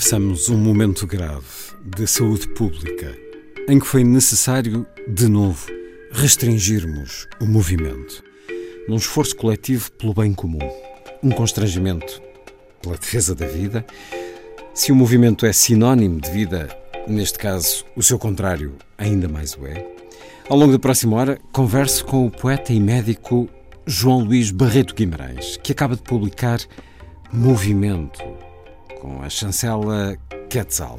Atravessamos um momento grave de saúde pública em que foi necessário, de novo, restringirmos o movimento, num esforço coletivo pelo bem comum, um constrangimento pela defesa da vida. Se o movimento é sinónimo de vida, neste caso, o seu contrário ainda mais o é. Ao longo da próxima hora, converso com o poeta e médico João Luís Barreto Guimarães, que acaba de publicar Movimento com a chancela Quetzal.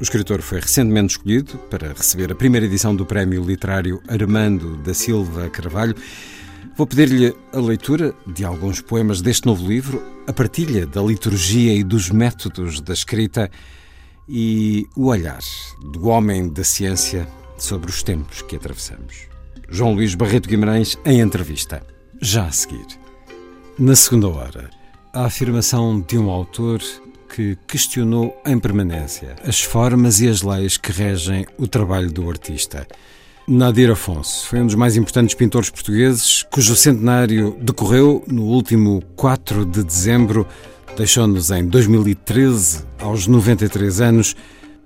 O escritor foi recentemente escolhido para receber a primeira edição do Prémio Literário Armando da Silva Carvalho. Vou pedir-lhe a leitura de alguns poemas deste novo livro, a partilha da liturgia e dos métodos da escrita e o olhar do homem da ciência sobre os tempos que atravessamos. João Luís Barreto Guimarães em entrevista. Já a seguir. Na segunda hora, a afirmação de um autor que questionou em permanência as formas e as leis que regem o trabalho do artista. Nadir Afonso foi um dos mais importantes pintores portugueses, cujo centenário decorreu no último 4 de dezembro, deixou-nos em 2013, aos 93 anos.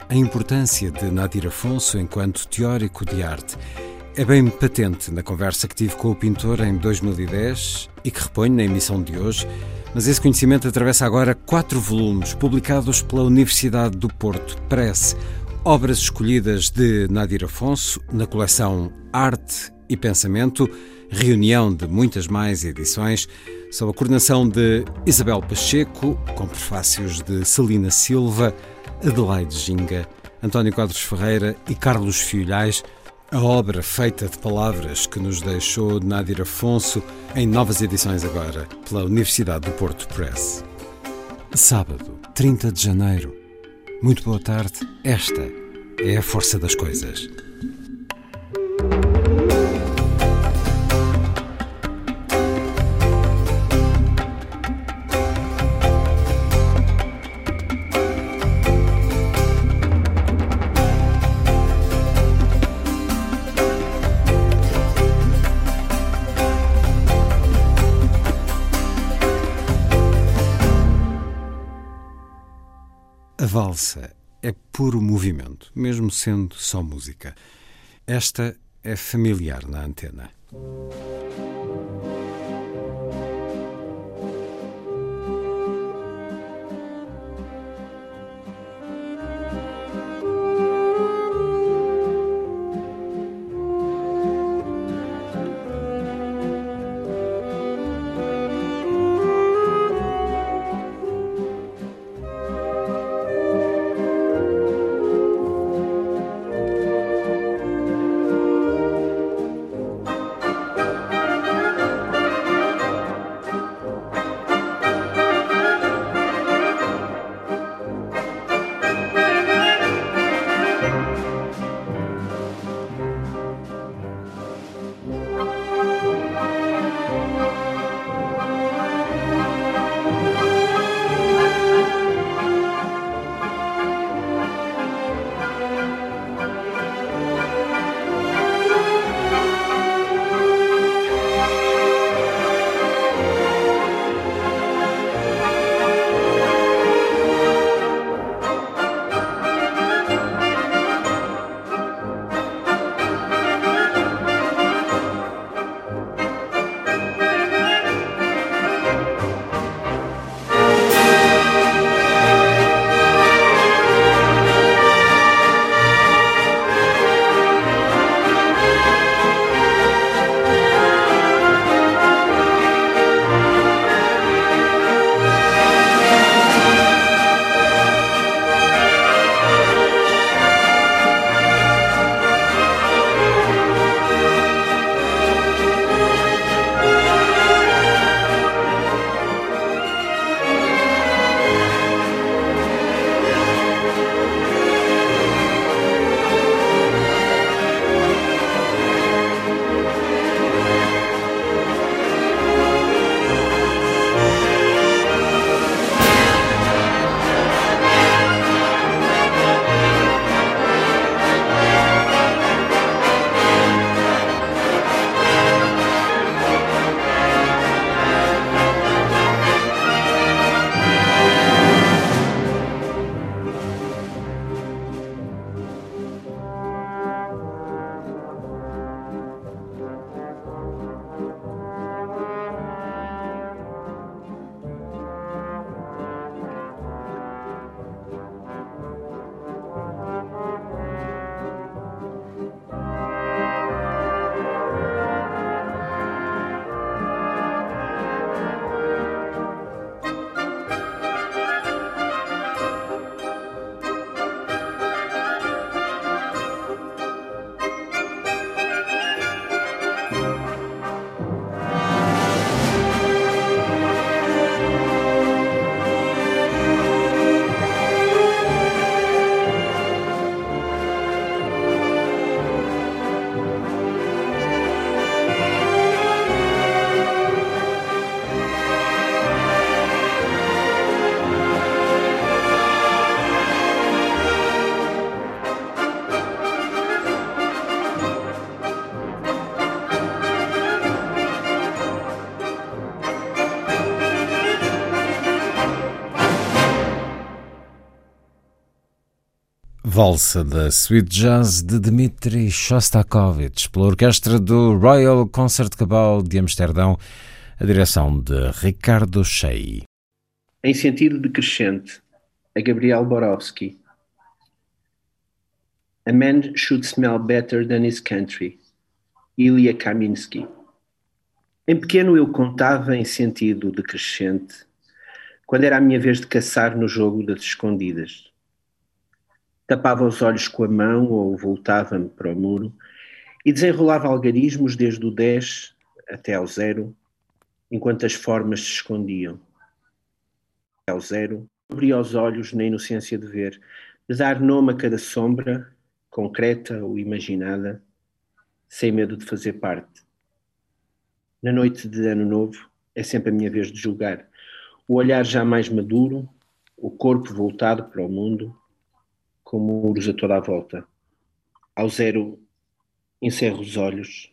A importância de Nadir Afonso enquanto teórico de arte é bem patente na conversa que tive com o pintor em 2010 e que reponho na emissão de hoje mas esse conhecimento atravessa agora quatro volumes publicados pela Universidade do Porto Press, obras escolhidas de Nadir Afonso na coleção Arte e Pensamento, reunião de muitas mais edições, sob a coordenação de Isabel Pacheco, com prefácios de Celina Silva, Adelaide Ginga, António Quadros Ferreira e Carlos Filhais. A obra feita de palavras que nos deixou Nadir Afonso em novas edições agora pela Universidade do Porto Press. Sábado, 30 de janeiro. Muito boa tarde. Esta é a força das coisas. Valsa é puro movimento, mesmo sendo só música. Esta é familiar na antena. Valsa da Sweet Jazz de Dmitri Shostakovich, pela orquestra do Royal Concert Cabal de Amsterdão, a direção de Ricardo Shea. Em sentido decrescente, a Gabriel Borowski. A man should smell better than his country. Ilya Kaminsky. Em pequeno eu contava em sentido decrescente, quando era a minha vez de caçar no jogo das escondidas tapava os olhos com a mão ou voltava-me para o muro e desenrolava algarismos desde o 10 até ao zero, enquanto as formas se escondiam. Ao zero, abria os olhos na inocência de ver, de dar nome a cada sombra, concreta ou imaginada, sem medo de fazer parte. Na noite de Ano Novo, é sempre a minha vez de julgar. O olhar já mais maduro, o corpo voltado para o mundo, com muros a toda a volta. Ao zero, encerro os olhos,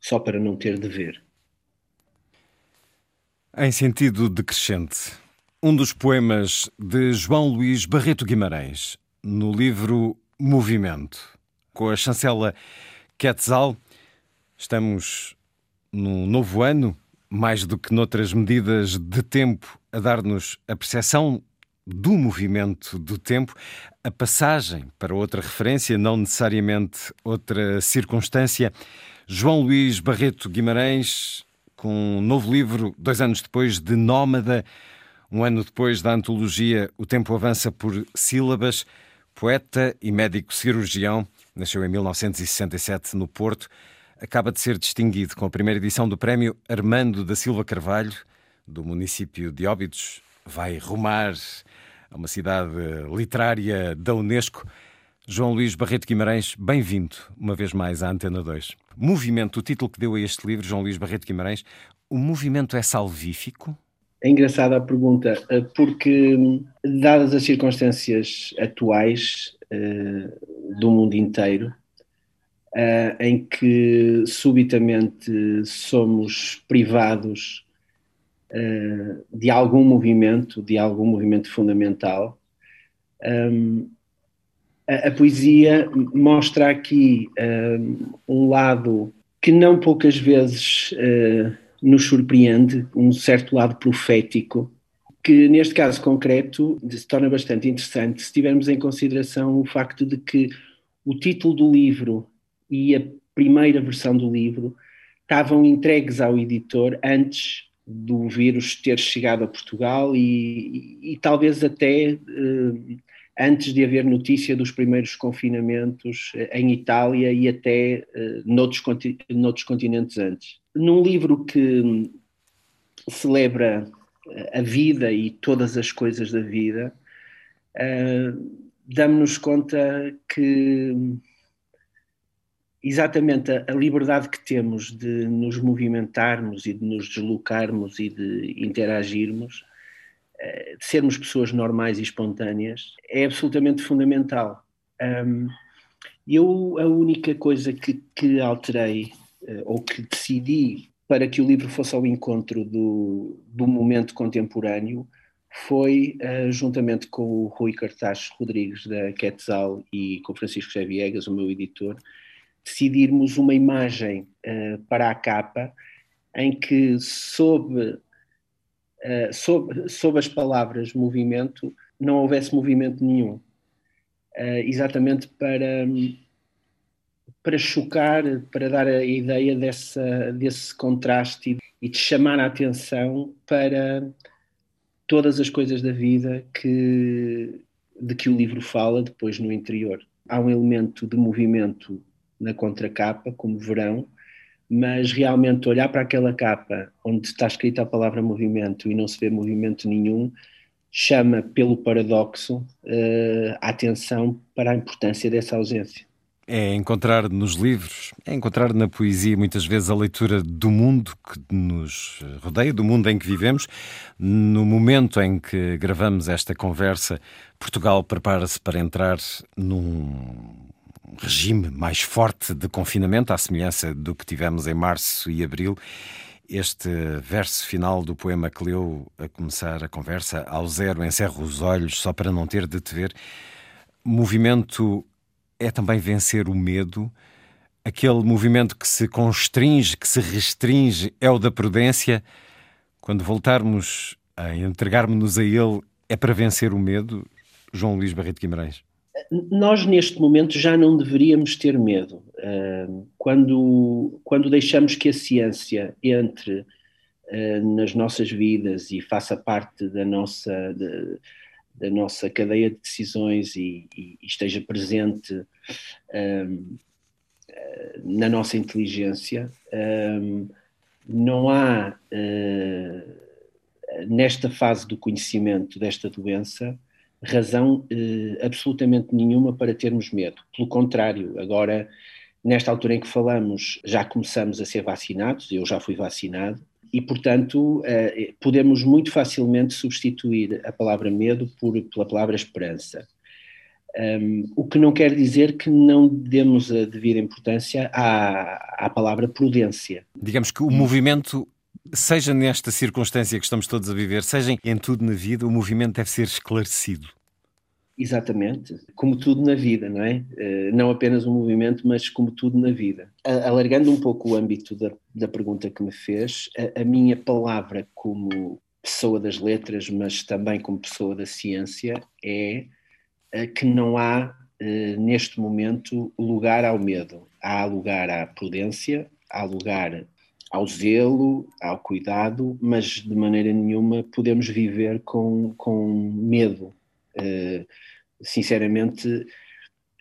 só para não ter de ver. Em sentido decrescente, um dos poemas de João Luís Barreto Guimarães, no livro Movimento, com a chancela Quetzal, estamos num novo ano, mais do que noutras medidas de tempo, a dar-nos a percepção do movimento do tempo, a passagem para outra referência, não necessariamente outra circunstância. João Luís Barreto Guimarães, com um novo livro, dois anos depois de Nómada, um ano depois da antologia O Tempo Avança por Sílabas, poeta e médico cirurgião, nasceu em 1967 no Porto, acaba de ser distinguido com a primeira edição do prémio Armando da Silva Carvalho, do município de Óbidos, vai rumar a uma cidade literária da Unesco. João Luís Barreto Guimarães, bem-vindo uma vez mais à Antena 2. Movimento, o título que deu a este livro, João Luís Barreto Guimarães, o movimento é salvífico? É engraçada a pergunta, eh, porque, dadas as circunstâncias atuais uh, do mundo inteiro, uh, em que subitamente somos privados de algum movimento, de algum movimento fundamental. A, poesia mostra aqui um, lado que não poucas vezes uh, nos surpreende, um certo lado profético, que neste caso concreto se torna bastante interessante se tivermos em consideração o facto de que o título do livro e a primeira versão do livro estavam entregues ao editor antes do vírus ter chegado a Portugal e, e, e talvez até uh, antes de haver notícia dos primeiros confinamentos eh, em Itália e até uh, noutros, noutros continentes antes. Num livro que celebra a vida e todas as coisas da vida, uh, damos-nos conta que exatamente a, a, liberdade que temos de nos movimentarmos e de nos deslocarmos e de interagirmos, eh, de sermos pessoas normais e espontâneas, é absolutamente fundamental. Um, eu, a única coisa que, que alterei eh, ou que decidi para que o livro fosse ao encontro do, do momento contemporâneo foi, uh, juntamente com o Rui Cartaz Rodrigues da Quetzal e com o Francisco José Viegas, o meu editor, decidirmos uma imagem uh, para a capa em que, sob, uh, sob, sob as palavras movimento, não houvesse movimento nenhum. Uh, exatamente para, para chocar, para dar a ideia dessa, desse contraste e de chamar a atenção para todas as coisas da vida que, de que o livro fala depois no interior. Há um elemento de movimento na contracapa, como verão, mas realmente olhar para aquela capa onde está escrita a palavra movimento e não se vê movimento nenhum, chama pelo paradoxo uh, a atenção para a importância dessa ausência. É encontrar nos livros, é encontrar na poesia muitas vezes a leitura do mundo que nos rodeia, do mundo em que vivemos. No momento em que gravamos esta conversa, Portugal prepara-se para entrar num regime mais forte de confinamento, à semelhança do que tivemos em março e abril. Este verso final do poema que leu a começar a conversa, ao zero encerro os olhos só para não ter de te ver, movimento é também vencer o medo. Aquele movimento que se constringe, que se restringe, é o da prudência. Quando voltarmos a entregarmos-nos a ele, é para vencer o medo, João Luís Barreto Guimarães? Nós, neste momento, já não deveríamos ter medo. Quando, quando deixamos que a ciência entre nas nossas vidas e faça parte da nossa, da nossa cadeia de decisões e, e esteja presente um, na nossa inteligência, não há uh, nesta fase do conhecimento desta doença razão uh, absolutamente nenhuma para termos medo. Pelo contrário, agora, nesta altura em que falamos, já começamos a ser vacinados, eu já fui vacinado, e, portanto, uh, podemos muito facilmente substituir a palavra medo por, pela palavra esperança. Um, o que não quer dizer que não demos a devida importância à, à palavra prudência. Digamos que o movimento seja nesta circunstância que estamos todos a viver, seja em tudo na vida, o movimento deve ser esclarecido. Exatamente, como tudo na vida, não é? Eh, não apenas um movimento, mas como tudo na vida. Alargando um pouco o âmbito da, da pergunta que me fez, a, a, minha palavra como pessoa das letras, mas também como pessoa da ciência, é eh, que não há, eh, neste momento, lugar ao medo. Há lugar à prudência, há lugar ao zelo, ao cuidado, mas de maneira nenhuma podemos viver com, com medo. Uh, sinceramente,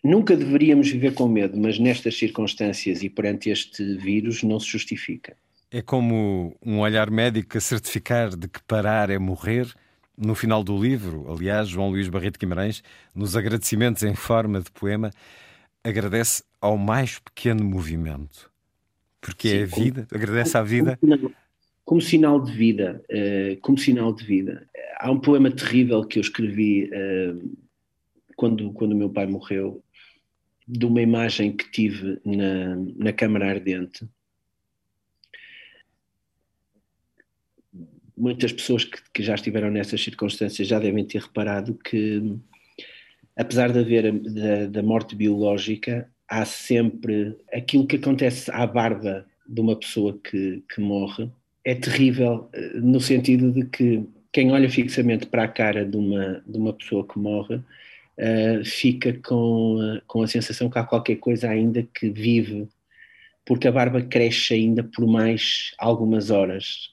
nunca deveríamos viver com medo, mas nestas circunstâncias e perante este vírus não se justifica. É como um olhar médico a certificar de que parar é morrer. No final do livro, aliás, João Luís Barreto Guimarães, nos agradecimentos em forma de poema, agradece ao mais pequeno movimento porque Sim, é a vida, como, agradece à vida. Como, como, sinal de vida, uh, como sinal de vida. Há um poema terrível que eu escrevi uh, quando, quando o meu pai morreu, de uma imagem que tive na, na Câmara Ardente. Muitas pessoas que, que já estiveram nessas circunstâncias já devem ter reparado que, apesar de haver da, da morte biológica, há sempre aquilo que acontece à barba de uma pessoa que, que morre. É terrível eh, no sentido de que quem olha fixamente para a cara de uma, de uma pessoa que morre uh, fica com, uh, com a sensação que há qualquer coisa ainda que vive, porque a barba cresce ainda por mais algumas horas.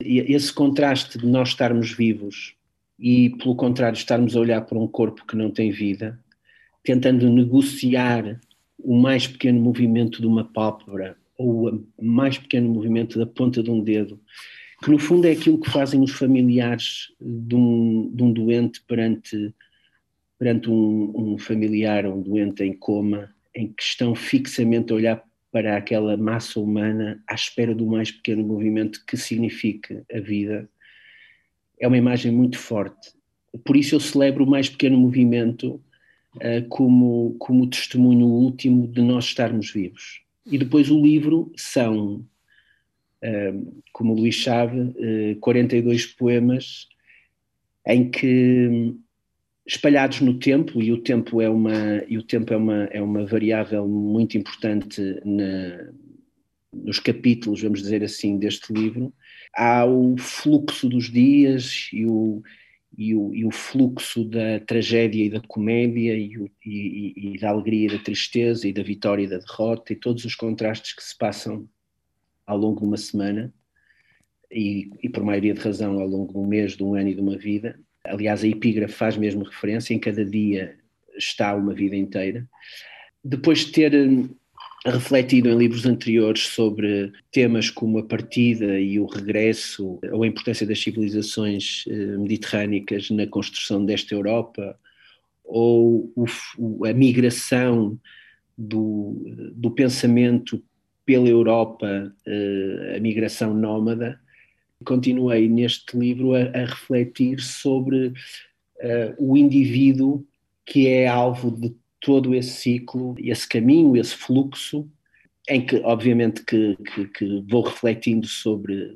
E esse contraste de nós estarmos vivos e, pelo contrário, estarmos a olhar para um corpo que não tem vida, tentando negociar o mais pequeno movimento de uma pálpebra ou o mais pequeno movimento da ponta de um dedo, que no fundo é aquilo que fazem os familiares de um, de um doente perante, perante um, um familiar, um doente em coma, em que estão fixamente a olhar para aquela massa humana à espera do mais pequeno movimento que signifique a vida. É uma imagem muito forte. Por isso eu celebro o mais pequeno movimento como, como testemunho último de nós estarmos vivos. E depois o livro são, uh, como o Luís sabe, uh, 42 poemas em que espalhados no tempo e o tempo é uma e o tempo é uma é uma variável muito importante na, nos capítulos vamos dizer assim deste livro há o fluxo dos dias e o e o, e o, fluxo da tragédia e da comédia e, o, e, e, da alegria e da tristeza e da vitória e da derrota e todos os contrastes que se passam ao longo de uma semana e, e por maioria de razão ao longo de um mês, de um ano e de uma vida. Aliás, a epígrafe faz mesmo referência, em cada dia está uma vida inteira. Depois de ter refletido em livros anteriores sobre temas como a partida e o regresso, ou a importância das civilizações eh, mediterrânicas na construção desta Europa, ou a migração do, do pensamento pela Europa, eh, a migração nómada, continuei neste livro a, a refletir sobre uh, o indivíduo que é alvo de todo esse ciclo, esse caminho, esse fluxo, em que obviamente que, que, que vou refletindo sobre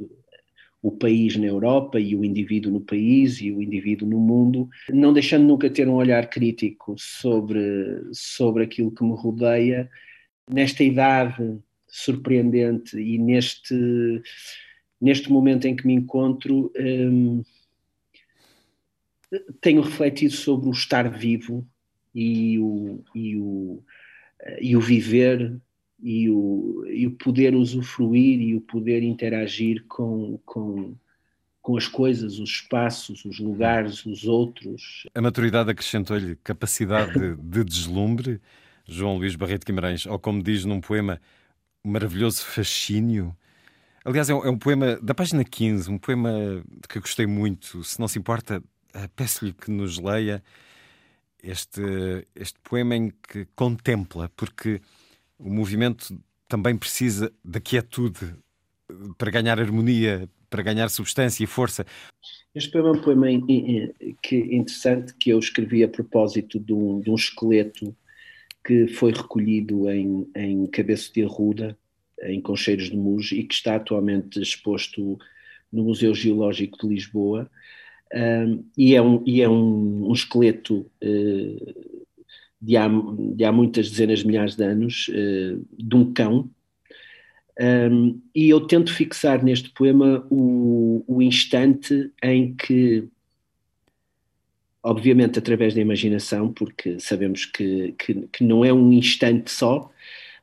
o país na Europa e o indivíduo no país e o indivíduo no mundo, não deixando nunca ter um olhar crítico sobre, sobre aquilo que me rodeia, nesta idade surpreendente e neste, neste momento em que me encontro, hum, tenho refletido sobre o estar vivo e o, e o, e o viver e o, e o poder usufruir e o poder interagir com, com, com as coisas, os espaços, os lugares, os outros. A maturidade acrescentou-lhe capacidade de, de deslumbre, João Luís Barreto Guimarães, ou como diz num poema, maravilhoso fascínio. Aliás, é um, é um, poema da página 15, um poema que gostei muito. Se não se importa, eh, peço-lhe que nos leia este, este poema em que contempla, porque o movimento também precisa da quietude para ganhar harmonia, para ganhar substância e força. Este poema é um poema que, interessante que eu escrevi a propósito de um, de um esqueleto que foi recolhido em, em Cabeço de Arruda, em Concheiros de Muge, e que está atualmente exposto no Museu Geológico de Lisboa. E é um, e é um, um esqueleto uh, de há, de há muitas dezenas de milhares de anos, uh, de um cão, um, e eu tento fixar neste poema o, o instante em que, obviamente através da imaginação, porque sabemos que, que, que não é um instante só,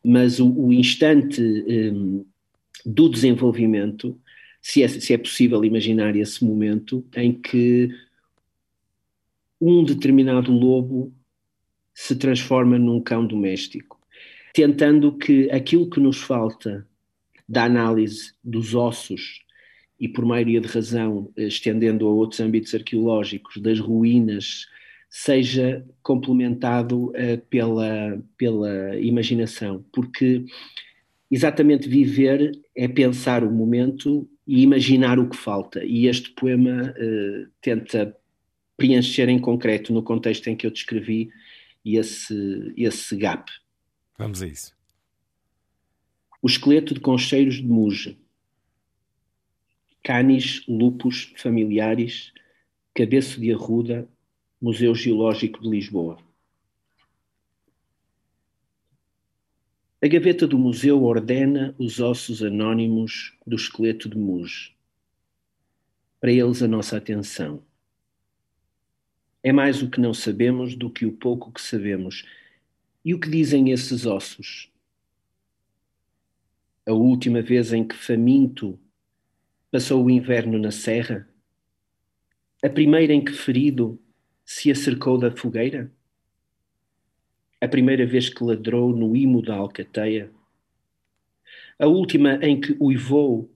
mas o, o instante um, do desenvolvimento, se é, se é possível imaginar esse momento em que um determinado lobo se transforma num cão doméstico, tentando que aquilo que nos falta da análise dos ossos e por maioria de razão, estendendo a outros âmbitos arqueológicos, das ruínas, seja complementado uh, pela, pela imaginação, porque exatamente viver é pensar o momento e imaginar o que falta, e este poema uh, tenta preencher em concreto, no contexto em que eu descrevi, esse, esse gap. Vamos a isso. O esqueleto de concheiros de Muge. Canis lupus familiares, cabeço de arruda, Museu Geológico de Lisboa. A gaveta do museu ordena os ossos anónimos do esqueleto de Muge. Para eles a nossa atenção. É mais o que não sabemos do que o pouco que sabemos. E o que dizem esses ossos? A última vez em que faminto passou o inverno na serra? A primeira em que ferido se acercou da fogueira? A primeira vez que ladrou no imo da alcateia? A última em que uivou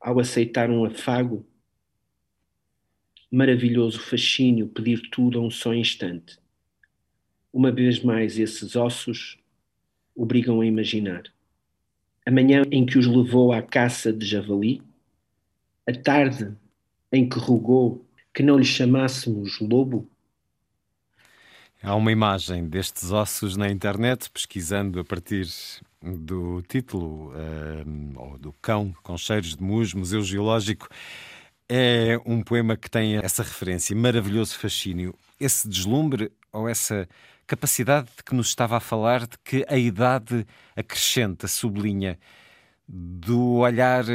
ao aceitar um afago? maravilhoso fascínio pedir tudo a um só instante. Uma vez mais, esses ossos obrigam a imaginar. A manhã em que os levou à caça de javali, a tarde em que rogou que não lhe chamássemos lobo. Há uma imagem destes ossos na internet, pesquisando a partir do título, uh, ou do cão com cheiros de musgo, Museu Geológico. É um poema que tem essa referência, maravilhoso fascínio, esse deslumbre ou essa capacidade de que nos estava a falar de que a idade acrescenta, sublinha, do olhar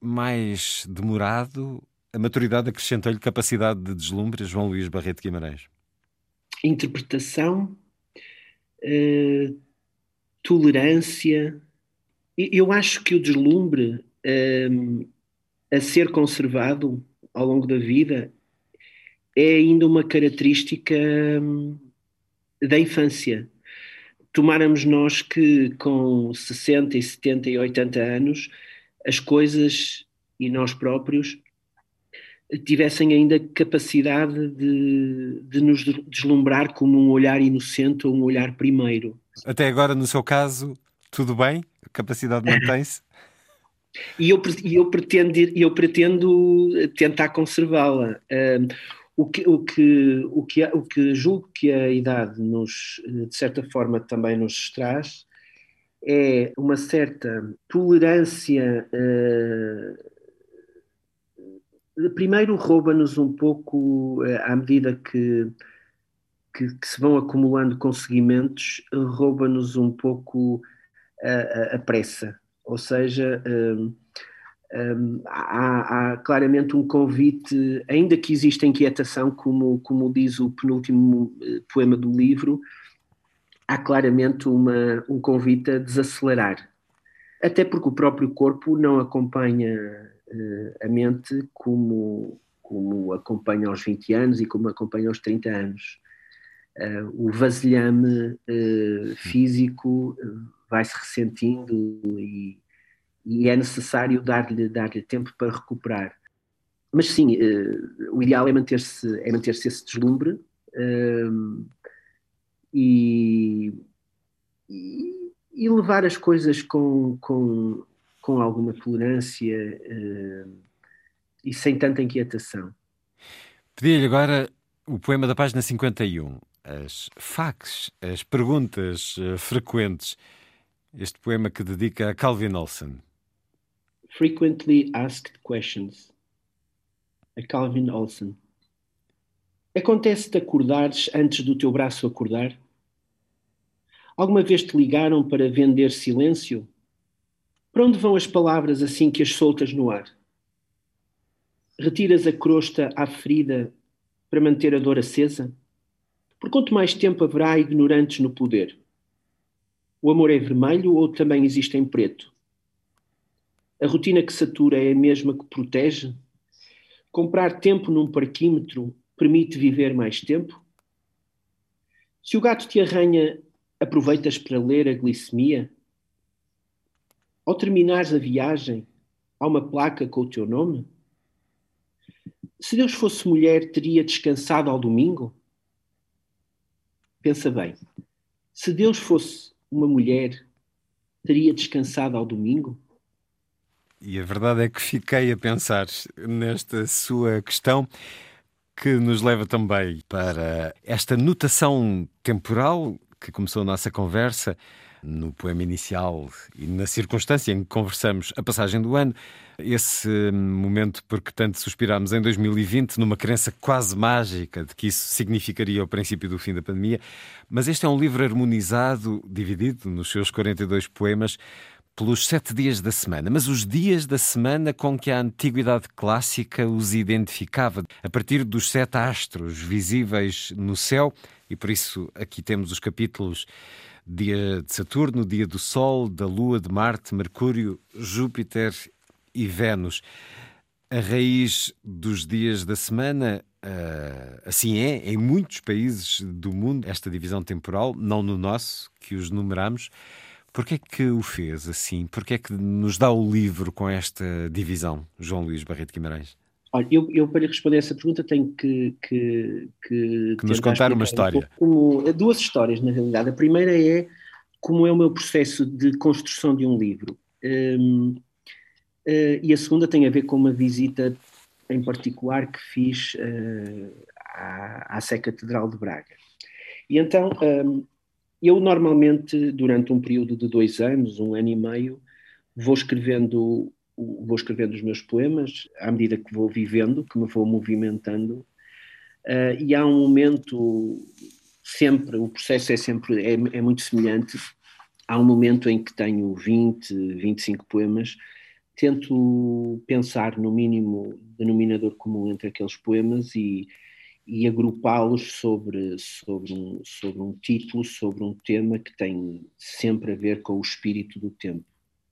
mais demorado, a maturidade acrescenta-lhe capacidade de deslumbre, João Luís Barreto Guimarães. Interpretação, eh, tolerância. Eu acho que o deslumbre eh, a ser conservado ao longo da vida é ainda uma característica hum, da infância. Tomáramos nós que com 60 e 70 e 80 anos as coisas e nós próprios tivessem ainda capacidade de, de nos deslumbrar como um olhar inocente ou um olhar primeiro. Até agora, no seu caso, tudo bem? A capacidade mantém-se? E eu, eu, pretendo, eu pretendo tentar conservá-la. o, que, o, que, o, que, o que julgo que a idade nos, de certa forma, também nos traz é uma certa tolerância uh, primeiro rouba-nos um pouco, eh, à medida que, que, que, se vão acumulando conseguimentos, rouba-nos um pouco a, a, pressa. Ou seja, um, um, há, há, claramente um convite, ainda que exista inquietação, como, como diz o penúltimo eh, poema do livro, há claramente uma, um convite a desacelerar. Até porque o próprio corpo não acompanha a mente como, como acompanha aos 20 anos e como acompanha aos 30 anos. Uh, o vasilhame uh, físico vai se ressentindo e, e é necessário dar-lhe dar tempo para recuperar. Mas sim, o ideal é manter-se é manter esse deslumbre e, e, e, levar as coisas com, com, com alguma tolerância uh, e sem tanta inquietação. Pedi-lhe agora o poema da página 51, as fax, as perguntas uh, frequentes. Este poema que dedica a Calvin Olson. Frequently Asked Questions. A Calvin Olson. Acontece-te acordares antes do teu braço acordar? Alguma vez te ligaram para vender silêncio? Para onde vão as palavras assim que as soltas no ar? Retiras a crosta à ferida para manter a dor acesa? Por quanto mais tempo haverá ignorantes no poder? O amor é vermelho ou também existe em preto? A rotina que satura é a mesma que protege? Comprar tempo num parquímetro permite viver mais tempo? Se o gato te arranha, aproveitas para ler a glicemia? Ao terminares a viagem, há uma placa com o teu nome? Se Deus fosse mulher, teria descansado ao domingo? Pensa bem. Se Deus fosse uma mulher, teria descansado ao domingo? E a verdade é que fiquei a pensar nesta sua questão, que nos leva também para esta notação temporal que começou a nossa conversa no poema inicial e na circunstância em que conversamos a passagem do ano, esse momento porque tanto suspirámos em 2020, numa crença quase mágica de que isso significaria o princípio do fim da pandemia. Mas este é um livro harmonizado, dividido nos seus 42 poemas, pelos sete dias da semana, mas os dias da semana com que a antiguidade clássica os identificava, a partir dos sete astros visíveis no céu, e por isso aqui temos os capítulos dia de Saturno, dia do Sol, da Lua, de Marte, Mercúrio, Júpiter e Vênus. A raiz dos dias da semana, uh, assim é, em muitos países do mundo, esta divisão temporal, não no nosso, que os numeramos. Porquê é que o fez assim? Porquê é que nos dá o livro com esta divisão, João Luís Barreto Guimarães? Olha, eu, eu, para responder essa pergunta tenho que, que, que, que nos contar uma história. Um como, duas histórias, na realidade. A primeira é como é o meu processo de construção de um livro. Um, uh, eh, e a segunda tem a ver com uma visita em particular que fiz uh, à, à Sé Catedral de Braga. E então, um, eu normalmente, durante um período de dois anos, um ano e meio, vou escrevendo vou escrevendo os meus poemas à medida que vou vivendo, que me vou movimentando, uh, e há um momento, sempre, o processo é sempre, é, é, muito semelhante, há um momento em que tenho 20, 25 poemas, tento pensar no mínimo denominador comum entre aqueles poemas e, e agrupá-los sobre, sobre, um, sobre um título, sobre um tema que tem sempre a ver com o espírito do tempo.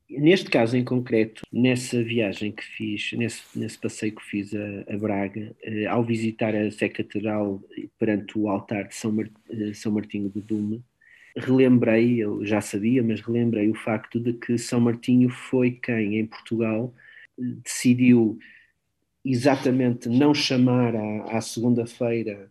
Neste caso em concreto, nessa viagem que fiz, nesse, nesse passeio que fiz a, a Braga, eh, ao visitar a Sé Catedral perante o altar de São, Mar, eh, São Martinho do Dume, relembrei, eu já sabia, mas relembrei o facto de que São Martinho foi quem, em Portugal, decidiu exatamente não chamar à segunda-feira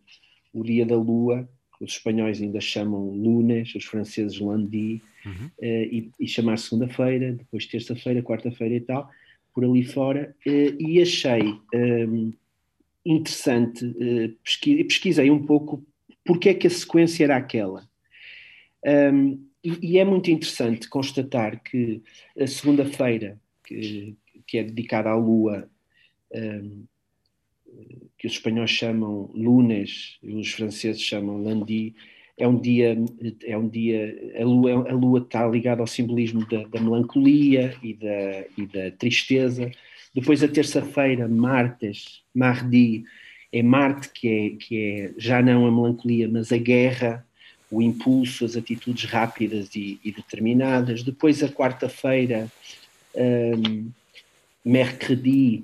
o dia da lua, os espanhóis ainda chamam lunes, os franceses lundi, uhum. uh, e, e, chamar segunda-feira, depois terça-feira, quarta-feira e tal, por ali fora, uh, e achei um, ehm, interessante, pesqui pesquisei um pouco porque é que a sequência era aquela. Um, ehm, e, e, é muito interessante constatar que a segunda-feira, que, que, é dedicada à Lua, um, ehm, que os espanhóis chamam lunes, os franceses chamam lundi, é um dia, é um dia a lua, a lua está ligada ao simbolismo da, da melancolia e da, e da tristeza. Depois a terça-feira, martes, mardi, é Marte que é, que é já não a melancolia, mas a guerra, o impulso, as atitudes rápidas e, e determinadas. Depois a quarta-feira, um, mercredi,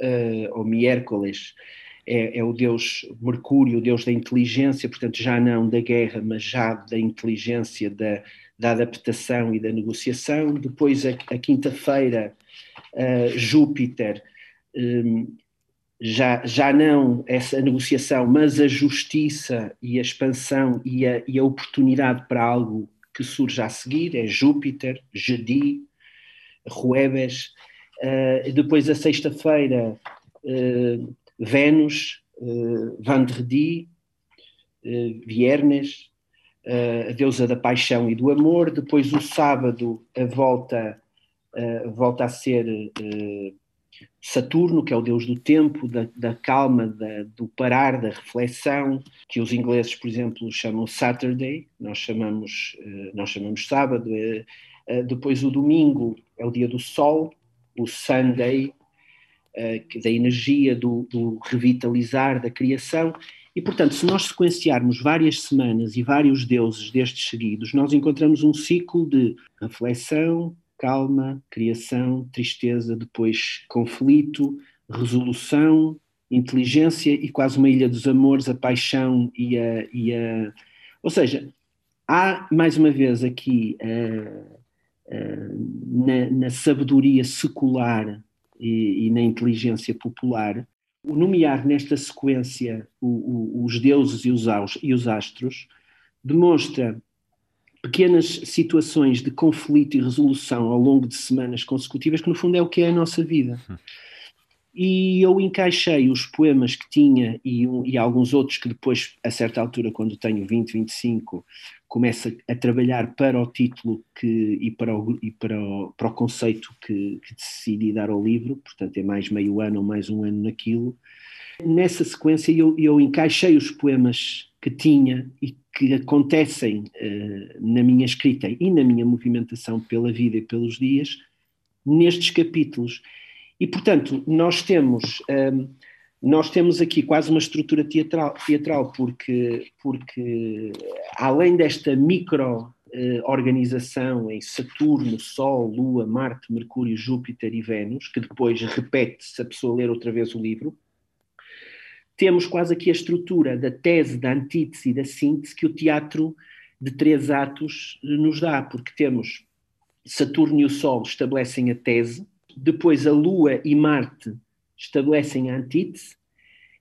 uh, ou miércoles, é, é, o deus Mercúrio, o deus da inteligência, portanto, já não da guerra, mas já da inteligência, da, da adaptação e da negociação. Depois, a, a quinta-feira, uh, Júpiter, um, já, já não essa negociação, mas a justiça e a expansão e a, e a oportunidade para algo que surge a seguir, é Júpiter, Jedi, Ruebes. Uh, depois, a sexta-feira, uh, Vênus, uh, Vendredi, uh, Viernes, a deusa da paixão e do amor. Depois, o sábado, a volta, volta a ser Saturno, que é o deus do tempo, da, da calma, da, do parar, da reflexão, que os ingleses, por exemplo, chamam Saturday, nós chamamos, nós chamamos sábado. depois, o domingo é o dia do sol, o Sunday, uh, da energia, do, do revitalizar, da criação. E, portanto, se nós sequenciarmos várias semanas e vários deuses destes seguidos, nós encontramos um ciclo de reflexão, calma, criação, tristeza, depois conflito, resolução, inteligência e quase uma ilha dos amores, a paixão e a. E a... Ou seja, há mais uma vez aqui uh, na, na, sabedoria secular e, e na inteligência popular, o nomear nesta sequência o, o, os deuses e os, e os astros demonstra pequenas situações de conflito e resolução ao longo de semanas consecutivas, que no fundo é o que é a nossa vida. E eu encaixei os poemas que tinha e, um, e alguns outros que depois, a certa altura, quando tenho 20, 25, começa a trabalhar para o título que, e, para o, e para, o, para o conceito que, que decidi dar ao livro, portanto é mais meio ano ou mais um ano naquilo. Nessa sequência eu, eu encaixei os poemas que tinha e que acontecem uh, na minha escrita e na minha movimentação pela vida e pelos dias nestes capítulos. E, portanto, nós temos um, nós temos aqui quase uma estrutura teatral, teatral porque, porque além desta micro eh, organização em Saturno, Sol, Lua, Marte, Mercúrio, Júpiter e Vênus, que depois repete se a pessoa ler outra vez o livro, temos quase aqui a estrutura da tese, da antítese e da síntese que o teatro de três atos nos dá, porque temos Saturno e o Sol estabelecem a tese, depois a Lua e Marte estabelecem a antítese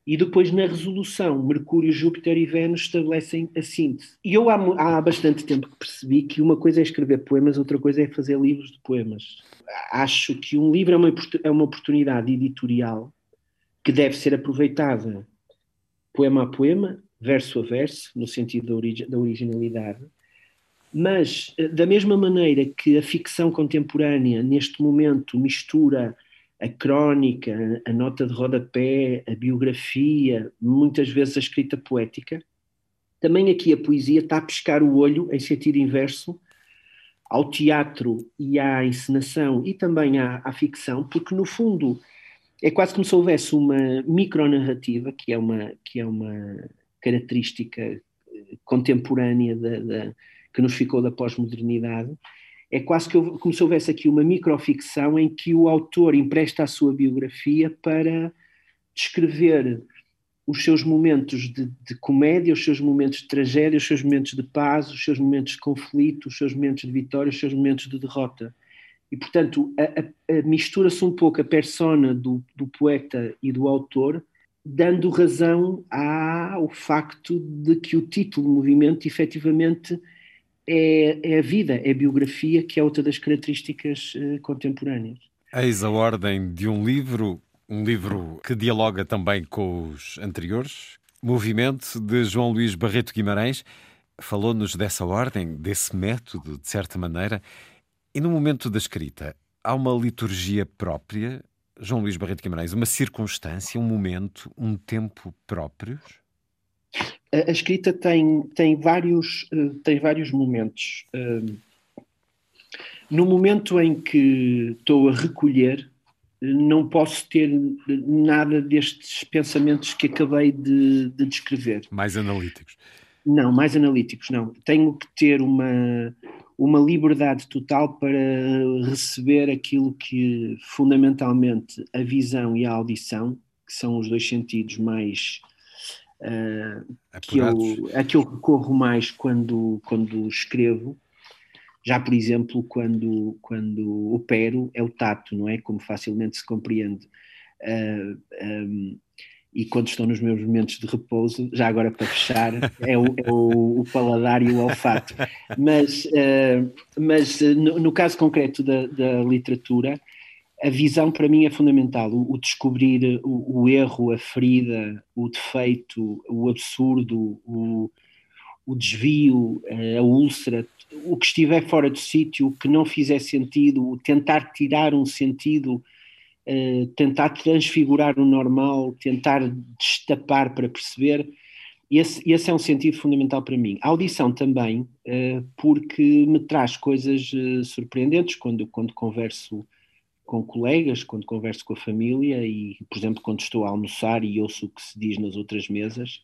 e depois na resolução Mercúrio, Júpiter e Vênus estabelecem a síntese. E eu há, há bastante tempo que percebi que uma coisa é escrever poemas, outra coisa é fazer livros de poemas. Acho que um livro é uma, é uma oportunidade editorial que deve ser aproveitada poema a poema, verso a verso, no sentido da, origi da originalidade, mas eh, da mesma maneira que a ficção contemporânea neste momento mistura a crónica, a nota de rodapé, a biografia, muitas vezes a escrita poética. Também aqui a poesia está a pescar o olho, em sentido inverso, ao teatro e à encenação e também à, à ficção, porque no fundo é quase como se houvesse uma micronarrativa, que é uma, que é uma característica eh, contemporânea da, da, que nos ficou da pós-modernidade, é quase que como se houvesse aqui uma microficção em que o autor empresta a sua biografia para descrever os seus momentos de, de, comédia, os seus momentos de tragédia, os seus momentos de paz, os seus momentos de conflito, os seus momentos de vitória, os seus momentos de derrota. E, portanto, mistura-se um pouco a persona do, do, poeta e do autor, dando razão ao facto de que o título movimento efetivamente é, é a vida, é a biografia, que é outra das características uh, contemporâneas. Eis a ordem de um livro, um livro que dialoga também com os anteriores. Movimento de João Luís Barreto Guimarães falou-nos dessa ordem, desse método, de certa maneira. E no momento da escrita, há uma liturgia própria? João Luís Barreto Guimarães, uma circunstância, um momento, um tempo próprios? A, escrita tem, tem, vários, uh, tem vários momentos. Uh, no momento em que estou a recolher, não posso ter nada destes pensamentos que acabei de, de descrever. Mais analíticos. Não, mais analíticos, não. Tenho que ter uma, uma liberdade total para receber aquilo que fundamentalmente a visão e a audição, que são os dois sentidos mais uh, que eu, a que eu recorro mais quando, quando escrevo. Já, por exemplo, quando, quando opero, é o tato, não é? Como facilmente se compreende. Uh, ah, um, e quando estou nos meus momentos de repouso, já agora para fechar, é o, é o, o paladar e o olfato. Mas, uh, mas no, no, caso concreto da, da, literatura, a visão para mim é fundamental. O, o descobrir o, o, erro, a ferida, o defeito, o absurdo, o, o desvio, uh, a úlcera, o que estiver fora do sítio, que não fizer sentido, tentar tirar um sentido uh, tentar transfigurar o normal, tentar destapar para perceber. Esse, esse é um sentido fundamental para mim. A audição também, uh, porque me traz coisas uh, surpreendentes quando, quando converso com colegas, quando converso com a família e, por exemplo, quando estou a almoçar e ouço o que se diz nas outras mesas,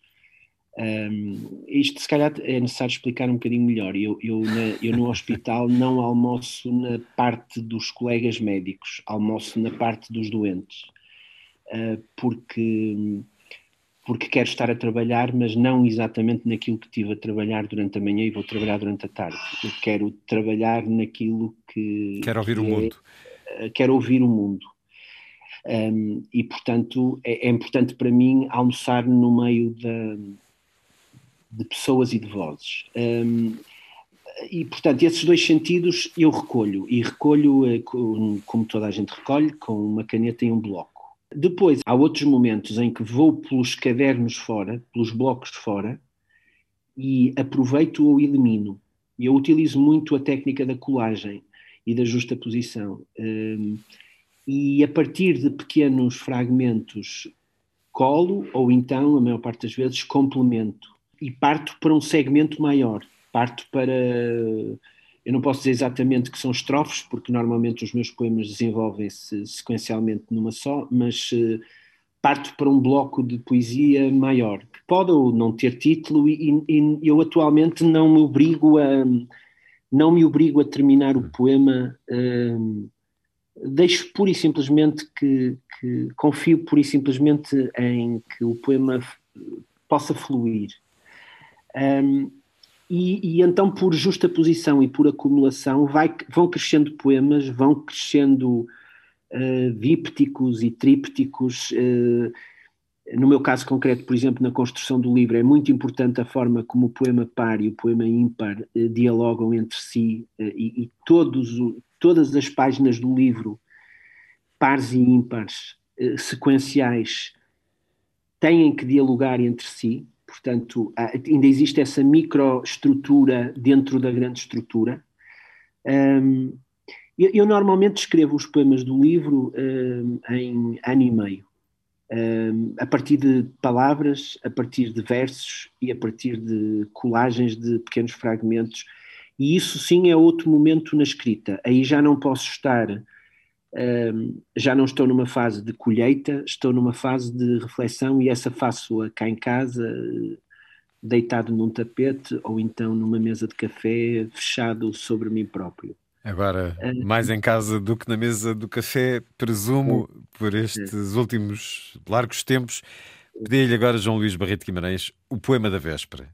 um, isto se calhar é necessário explicar um bocadinho melhor. Eu, eu, na, eu, no hospital não almoço na parte dos colegas médicos, almoço na parte dos doentes, uh, porque, porque quero estar a trabalhar, mas não exatamente naquilo que estive a trabalhar durante a manhã e vou trabalhar durante a tarde. Eu quero trabalhar naquilo que. Quero ouvir que o é, mundo. Quero ouvir o mundo. Um, e, portanto, é, é importante para mim almoçar no meio da de pessoas e de vozes. Um, e, portanto, esses dois sentidos eu recolho, e recolho eh, como toda a gente recolhe, com uma caneta e um bloco. Depois, há outros momentos em que vou pelos cadernos fora, pelos blocos fora, e aproveito ou elimino. Eu utilizo muito a técnica da colagem e da justa posição. Um, e a partir de pequenos fragmentos colo, ou então, a maior parte das vezes, complemento e parto para um segmento maior. Parto para. Eu não posso dizer exatamente que são estrofes, porque normalmente os meus poemas desenvolvem-se sequencialmente numa só, mas uh, parto para um bloco de poesia maior, que pode ou não ter título, e, e, eu atualmente não me obrigo a. Não me obrigo a terminar o poema, uh, deixo pura e simplesmente que, que confio pura e simplesmente em que o poema possa fluir. Um, e, e, então, por justa posição e por acumulação, vai, vão crescendo poemas, vão crescendo uh, dípticos e trípticos. Uh, no meu caso concreto, por exemplo, na construção do livro, é muito importante a forma como o poema par e o poema ímpar uh, dialogam entre si e, e todos, todas as páginas do livro, pares e ímpares, sequenciais, têm que dialogar entre si Portanto, ainda existe essa microestrutura dentro da grande estrutura. Um, eu, eu, normalmente escrevo os poemas do livro um, em ano e meio, a partir de palavras, a partir de versos e a partir de colagens de pequenos fragmentos. E isso sim é outro momento na escrita. Aí já não posso estar um, já não estou numa fase de colheita, estou numa fase de reflexão e essa faço-a cá em casa, deitado num tapete ou então numa mesa de café, fechado sobre mim próprio. Agora, mais em casa do que na mesa do café, presumo, por estes últimos largos tempos. Pedi-lhe agora, João Luís Barreto Guimarães, o poema da véspera.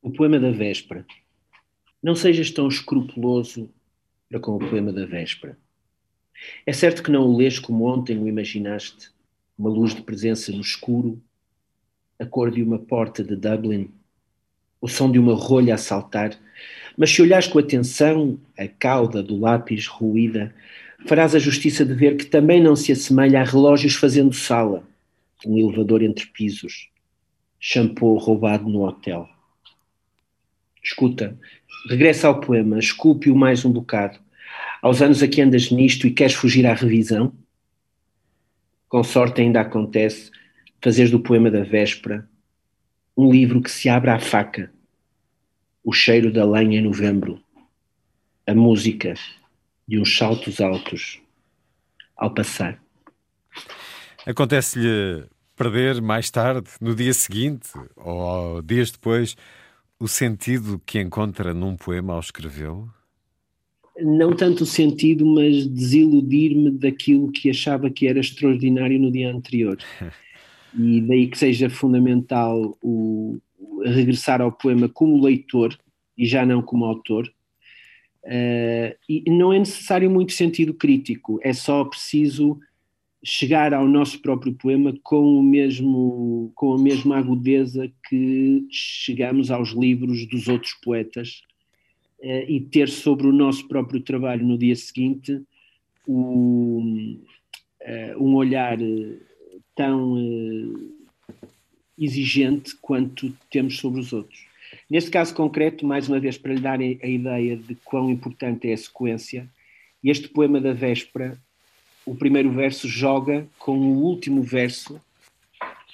O poema da véspera. Não sejas tão escrupuloso para com o poema da véspera. É certo que não o lês como ontem o imaginaste, uma luz de presença no escuro, a cor de uma porta de Dublin, o som de uma rolha a saltar, mas se olhares com atenção a cauda do lápis ruída, farás a justiça de ver que também não se assemelha a relógios fazendo sala, um elevador entre pisos, shampoo roubado no hotel. Escuta, regressa ao poema, esculpe-o mais um bocado. Aos anos a que andas nisto e queres fugir à revisão? Com sorte ainda acontece fazeres do poema da véspera um livro que se abre à faca, o cheiro da lenha em novembro, a música de uns saltos altos ao passar. Acontece-lhe perder mais tarde, no dia seguinte ou dias depois, o sentido que encontra num poema ao escrevê-lo? Não tanto o sentido, mas desiludir-me daquilo que achava que era extraordinário no dia anterior. e daí que seja fundamental o, regressar ao poema como leitor e já não como autor. Uh, e não é necessário muito sentido crítico, é só preciso chegar ao nosso próprio poema com o mesmo com a mesma agudeza que chegamos aos livros dos outros poetas uh, e ter sobre o nosso próprio trabalho no dia seguinte o, uh, um olhar tão exigente quanto temos sobre os outros. Neste caso concreto, mais uma vez para lhe dar a ideia de quão importante é a sequência, este poema da véspera o primeiro verso joga com o último verso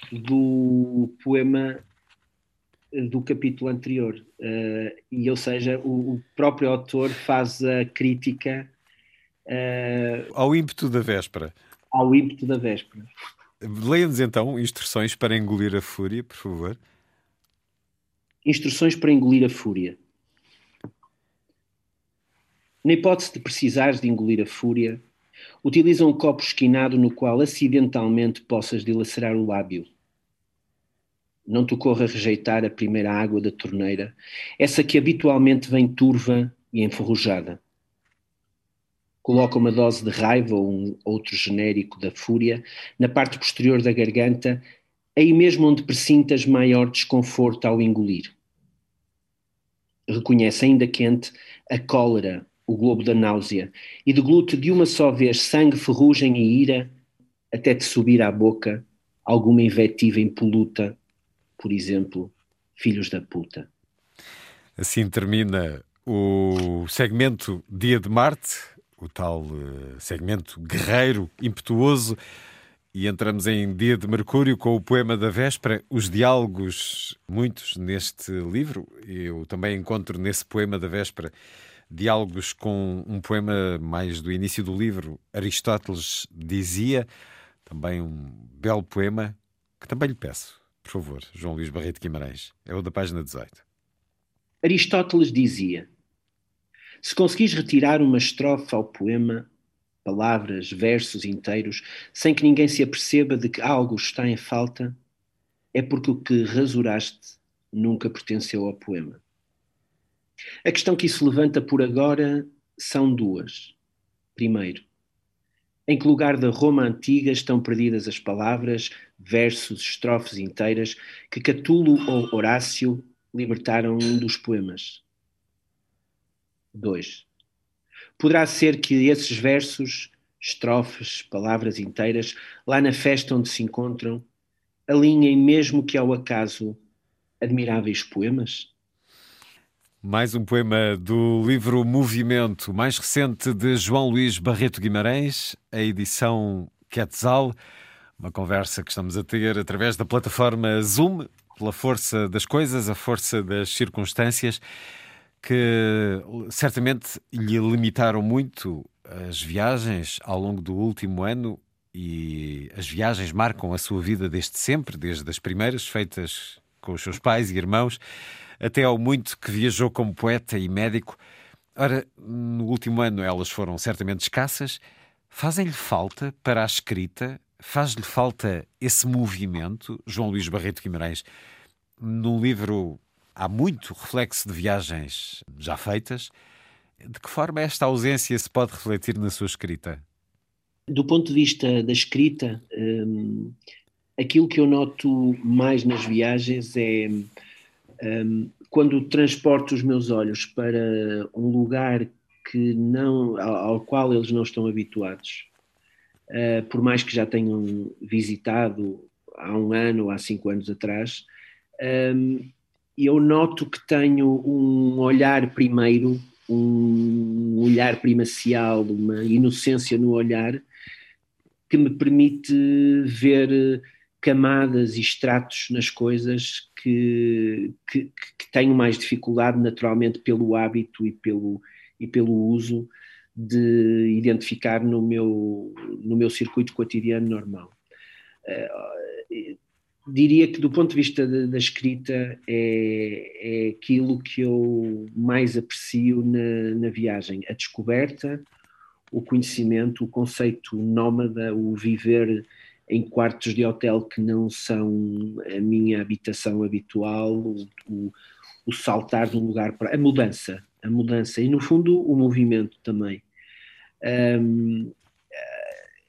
do poema eh, do capítulo anterior. Uh, e, ou seja, o, o, próprio autor faz a crítica uh, ao ímpeto da véspera. Ao ímpeto da véspera. Leia-nos então instruções para engolir a fúria, por favor. Instruções para engolir a fúria. Na hipótese de precisares de engolir a fúria, Utiliza um copo esquinado no qual acidentalmente possas dilacerar o lábio. Não te ocorra rejeitar a primeira água da torneira, essa que habitualmente vem turva e enferrujada. Coloca uma dose de raiva ou um outro genérico da fúria na parte posterior da garganta, aí mesmo onde presintas maior desconforto ao engolir. Reconhece ainda quente a cólera o globo da náusea, e deglute de uma só vez sangue, ferrugem e ira, até te subir à boca alguma invectiva impoluta, por exemplo, filhos da puta. Assim termina o segmento Dia de Marte, o tal uh, segmento guerreiro, impetuoso, e entramos em Dia de Mercúrio com o poema da véspera, os diálogos, muitos neste livro. Eu também encontro nesse poema da véspera diálogos com um poema mais do início do livro, Aristóteles dizia, também um belo poema, que também lhe peço, por favor, João Luís Barreto Guimarães. É o da página 18. Aristóteles dizia: Se conseguis retirar uma estrofe ao poema, palavras, versos inteiros, sem que ninguém se aperceba de que algo está em falta, é porque o que rasuraste nunca pertenceu ao poema. A questão que isso levanta por agora são duas. Primeiro, em que lugar da Roma antiga estão perdidas as palavras, versos, estrofes inteiras que Catulo ou Horácio libertaram dos poemas? 2. Poderá ser que esses versos, estrofes, palavras inteiras, lá na festa onde se encontram, alinhem mesmo que ao acaso admiráveis poemas? Mais um poema do livro Movimento, mais recente de João Luís Barreto Guimarães, a edição Quetzal. Uma conversa que estamos a ter através da plataforma Zoom, pela força das coisas, a força das circunstâncias, que certamente lhe limitaram muito as viagens ao longo do último ano e as viagens marcam a sua vida desde sempre, desde as primeiras feitas com os seus pais e irmãos até ao muito que viajou como poeta e médico. Ora, no último ano elas foram certamente escassas. Fazem-lhe falta para a escrita? Faz-lhe falta esse movimento, João Luís Barreto Guimarães? No livro há muito reflexo de viagens já feitas. De que forma esta ausência se pode refletir na sua escrita? Do ponto de vista da escrita, hum, aquilo que eu noto mais nas viagens é um, quando transporto os meus olhos para um lugar que não, ao, qual eles não estão habituados, uh, por mais que já tenham visitado há um ano há cinco anos atrás, um, eu noto que tenho um olhar primeiro um olhar primacial, uma inocência no olhar que me permite ver camadas e estratos nas coisas que, que, que tenho mais dificuldade naturalmente pelo hábito e pelo, e pelo uso de identificar no meu, no meu circuito cotidiano normal. Diria que do ponto de vista da, da escrita é, é aquilo que eu mais aprecio na, na viagem, a descoberta, o conhecimento, o conceito nómada, o viver em quartos de hotel que não são a minha habitação habitual, o, o, o saltar de um lugar para a mudança, a mudança e no fundo o movimento também. Um,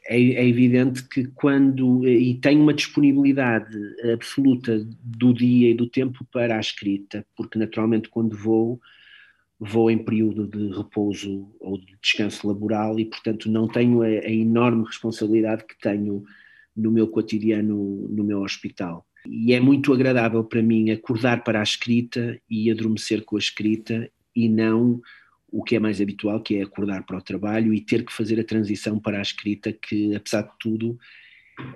é, é, evidente que quando e tenho uma disponibilidade absoluta do dia e do tempo para a escrita, porque naturalmente quando vou vou em período de repouso ou de descanso laboral e portanto não tenho a, a enorme responsabilidade que tenho no meu cotidiano no meu hospital. E é muito agradável para mim acordar para a escrita e adormecer com a escrita e não o que é mais habitual, que é acordar para o trabalho e ter que fazer a transição para a escrita, que apesar de tudo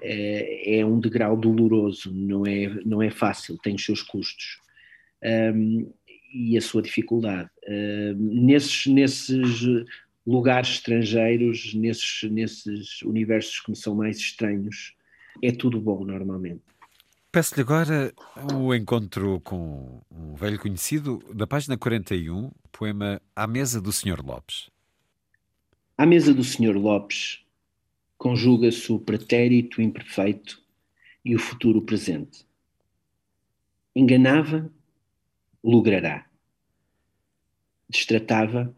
é, é um degrau doloroso, não é, não é fácil, tem os seus custos um, e a sua dificuldade. Um, nesses, nesses lugares estrangeiros, nesses, nesses universos que me são mais estranhos, é tudo bom normalmente. Peço-lhe agora o encontro com um velho conhecido da página 41, poema À Mesa do Sr. Lopes. À mesa do Sr. Lopes conjuga-se o pretérito imperfeito e o futuro presente. Enganava, logrará. Destratava,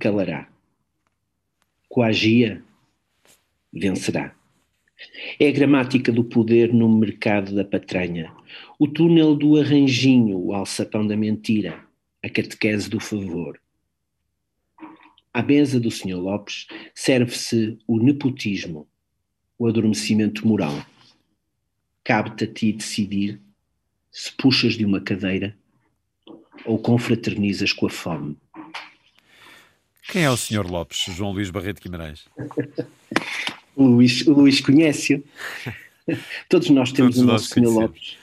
calará. Coagia, vencerá. É a gramática do poder no mercado da patranha, o túnel do arranjinho, o alçapão da mentira, a catequese do favor. À mesa do Sr. Lopes serve-se o nepotismo, o adormecimento moral. Cabe-te a ti decidir se puxas de uma cadeira ou confraternizas com a fome. Quem é o Sr. Lopes, João Luís Barreto Guimarães? o Luís, o Luís conhece-o. Todos nós temos Todos o nosso Sr. Lopes.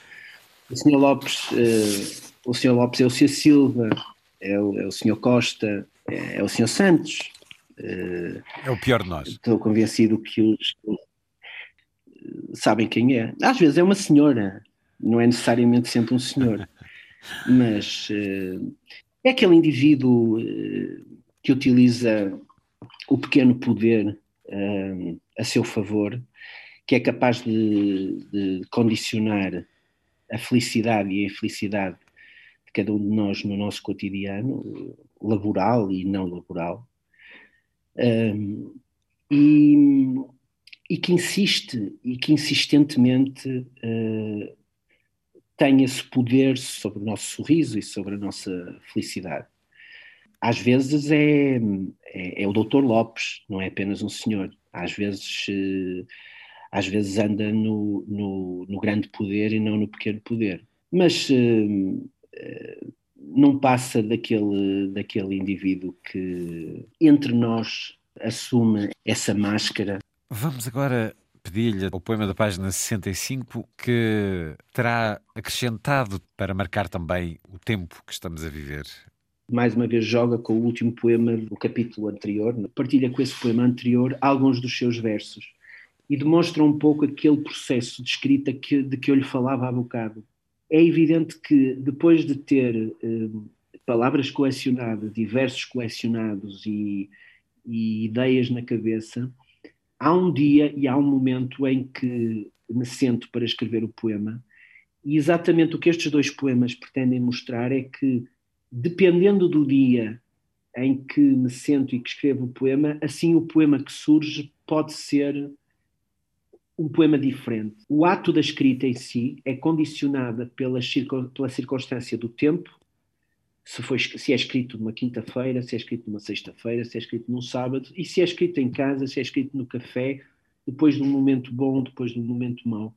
O Sr. Lopes, uh, o Sr. Lopes é o Sr. Silva, é o, é o Sr. Costa, é, é, o Sr. Santos. Uh, é o pior de nós. Estou convencido que os sabem quem é. Às vezes é uma senhora, não é necessariamente sempre um senhor, mas uh, é aquele indivíduo que utiliza o pequeno poder uh, a seu favor, que é capaz de, de, condicionar a felicidade e a infelicidade de cada um de nós no nosso cotidiano, laboral e não laboral, um, e, e, que insiste e que insistentemente uh, tem esse poder sobre o nosso sorriso e sobre a nossa felicidade às vezes é, é, é, o doutor Lopes, não é apenas um senhor. Às vezes, eh, às vezes anda no, no, no, grande poder e não no pequeno poder. Mas eh, eh, não passa daquele, daquele indivíduo que entre nós assume essa máscara. Vamos agora pedir-lhe o poema da página 65 que terá acrescentado para marcar também o tempo que estamos a viver mais uma vez joga com o último poema do capítulo anterior, partilha com esse poema anterior alguns dos seus versos e demonstra um pouco aquele processo de escrita que, de que eu lhe falava há bocado. É evidente que depois de ter eh, palavras colecionadas, versos colecionados e, e ideias na cabeça, há um dia e há um momento em que me sento para escrever o poema e exatamente o que estes dois poemas pretendem mostrar é que dependendo do dia em que me sento e que escrevo o poema, assim o poema que surge pode ser um poema diferente. O ato da escrita em si é condicionada pela, pela circunstância do tempo, se, foi, se é escrito numa quinta-feira, se é escrito numa sexta-feira, se é escrito num sábado, e se é escrito em casa, se é escrito no café, depois de um momento bom, depois de um momento mau.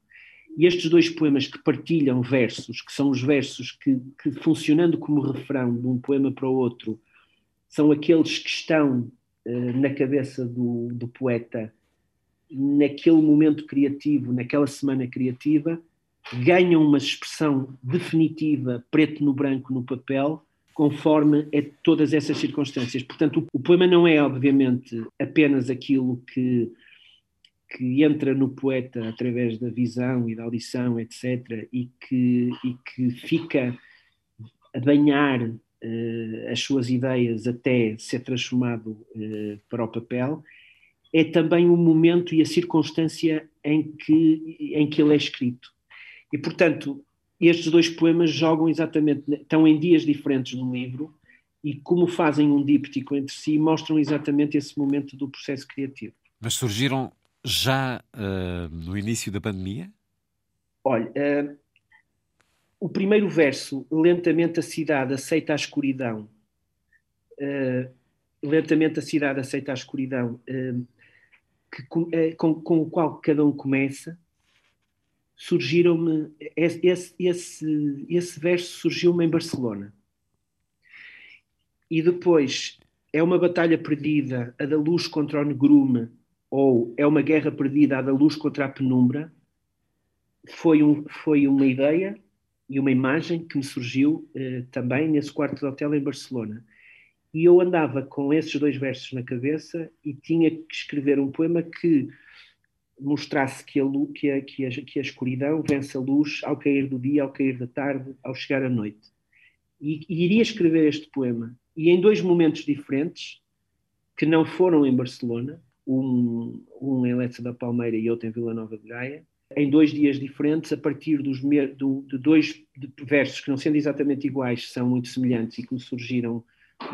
E estes dois poemas que partilham versos, que são os versos que, que funcionando como refrão de um poema para o outro, são aqueles que estão uh, na cabeça do, do poeta naquele momento criativo, naquela semana criativa, ganham uma expressão definitiva, preto no branco, no papel, conforme é todas essas circunstâncias. Portanto, o poema não é, obviamente, apenas aquilo que, que entra no poeta através da visão e da audição, etc., e que, e que fica a banhar uh, as suas ideias até ser transformado uh, para o papel, é também o momento e a circunstância em que, em que ele é escrito. E, portanto, estes dois poemas jogam exatamente, estão em dias diferentes no livro e, como fazem um díptico entre si, mostram exatamente esse momento do processo criativo. Mas surgiram já uh, no início da pandemia? Olha, uh, o primeiro verso, lentamente a cidade aceita a escuridão, uh, lentamente a cidade aceita a escuridão, que, com, com o qual cada um começa, surgiram-me. Esse, esse, esse verso surgiu-me em Barcelona. E depois é uma batalha perdida, a da luz contra o negrume, ou é uma guerra perdida, a da luz contra a penumbra. Foi, um, foi uma ideia e uma imagem que me surgiu eh, também nesse quarto de hotel em Barcelona. E eu andava com esses dois versos na cabeça e tinha que escrever um poema que mostrasse que a, que, a, que, a, que a escuridão vence a luz ao cair do dia, ao cair da tarde, ao chegar à noite. E, e, iria escrever este poema. E em dois momentos diferentes, que não foram em Barcelona, um, um em Leite da Palmeira e outro em Vila Nova de Gaia, em dois dias diferentes, a partir dos, do, de dois versos que, não sendo exatamente iguais, são muito semelhantes e que me surgiram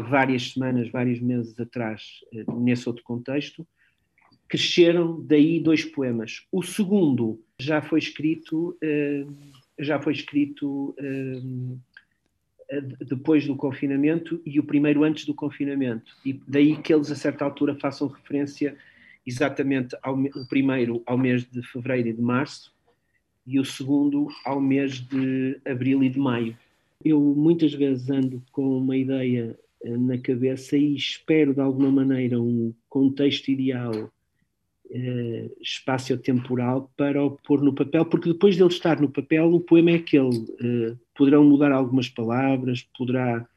várias semanas, vários meses atrás, eh, nesse outro contexto, cresceram daí dois poemas. O segundo já foi escrito, uh, já foi escrito uh, depois do confinamento e o primeiro antes do confinamento. E daí que eles a certa altura façam referência exatamente ao o primeiro ao mês de fevereiro e de março e o segundo ao mês de abril e de maio. Eu muitas vezes ando com uma ideia eh, na cabeça e espero de alguma maneira um contexto ideal uh, espaço-temporal para o pôr no papel, porque depois dele estar no papel, o poema é aquele. Uh, poderão mudar algumas palavras, poderá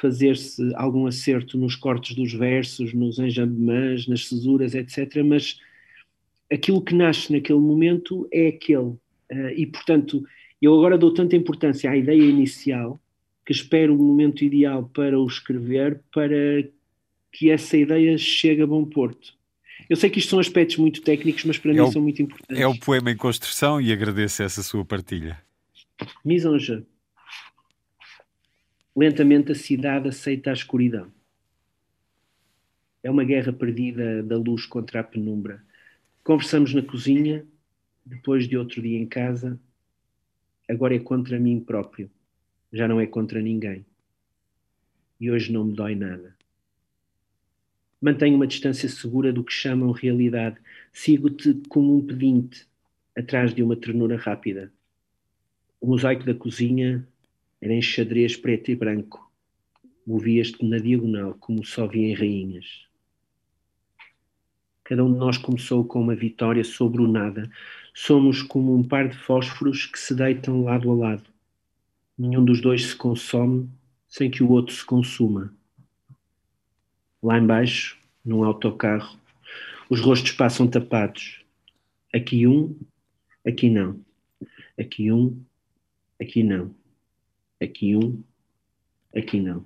fazer-se algum acerto nos cortes dos versos, nos enjambemãs, nas cesuras, etc. Mas aquilo que nasce naquele momento é aquele. Uh, e, portanto, eu agora dou tanta importância à ideia inicial que espero o momento ideal para o escrever para que essa ideia chegue a bom porto. Eu sei que isto são aspectos muito técnicos, mas para é mim o, são muito importantes. É o poema em construção e agradeço essa sua partilha. Misonja. Lentamente a cidade aceita a escuridão. É uma guerra perdida da luz contra a penumbra. Conversamos na cozinha, depois de outro dia em casa. Agora é contra mim próprio. Já não é contra ninguém. E hoje não me dói nada. Mantenho uma distância segura do que chamam realidade. Sigo-te como um pedinte, atrás de uma ternura rápida. O mosaico da cozinha era em xadrez preto e branco. Movias-te na diagonal, como só via em rainhas. Cada um de nós começou com uma vitória sobre o nada. Somos como um par de fósforos que se deitam lado a lado. Nenhum dos dois se consome sem que o outro se consuma. Lá embaixo, num autocarro, os rostos passam tapados. Aqui um, aqui não. Aqui um, aqui não. Aqui um, aqui não.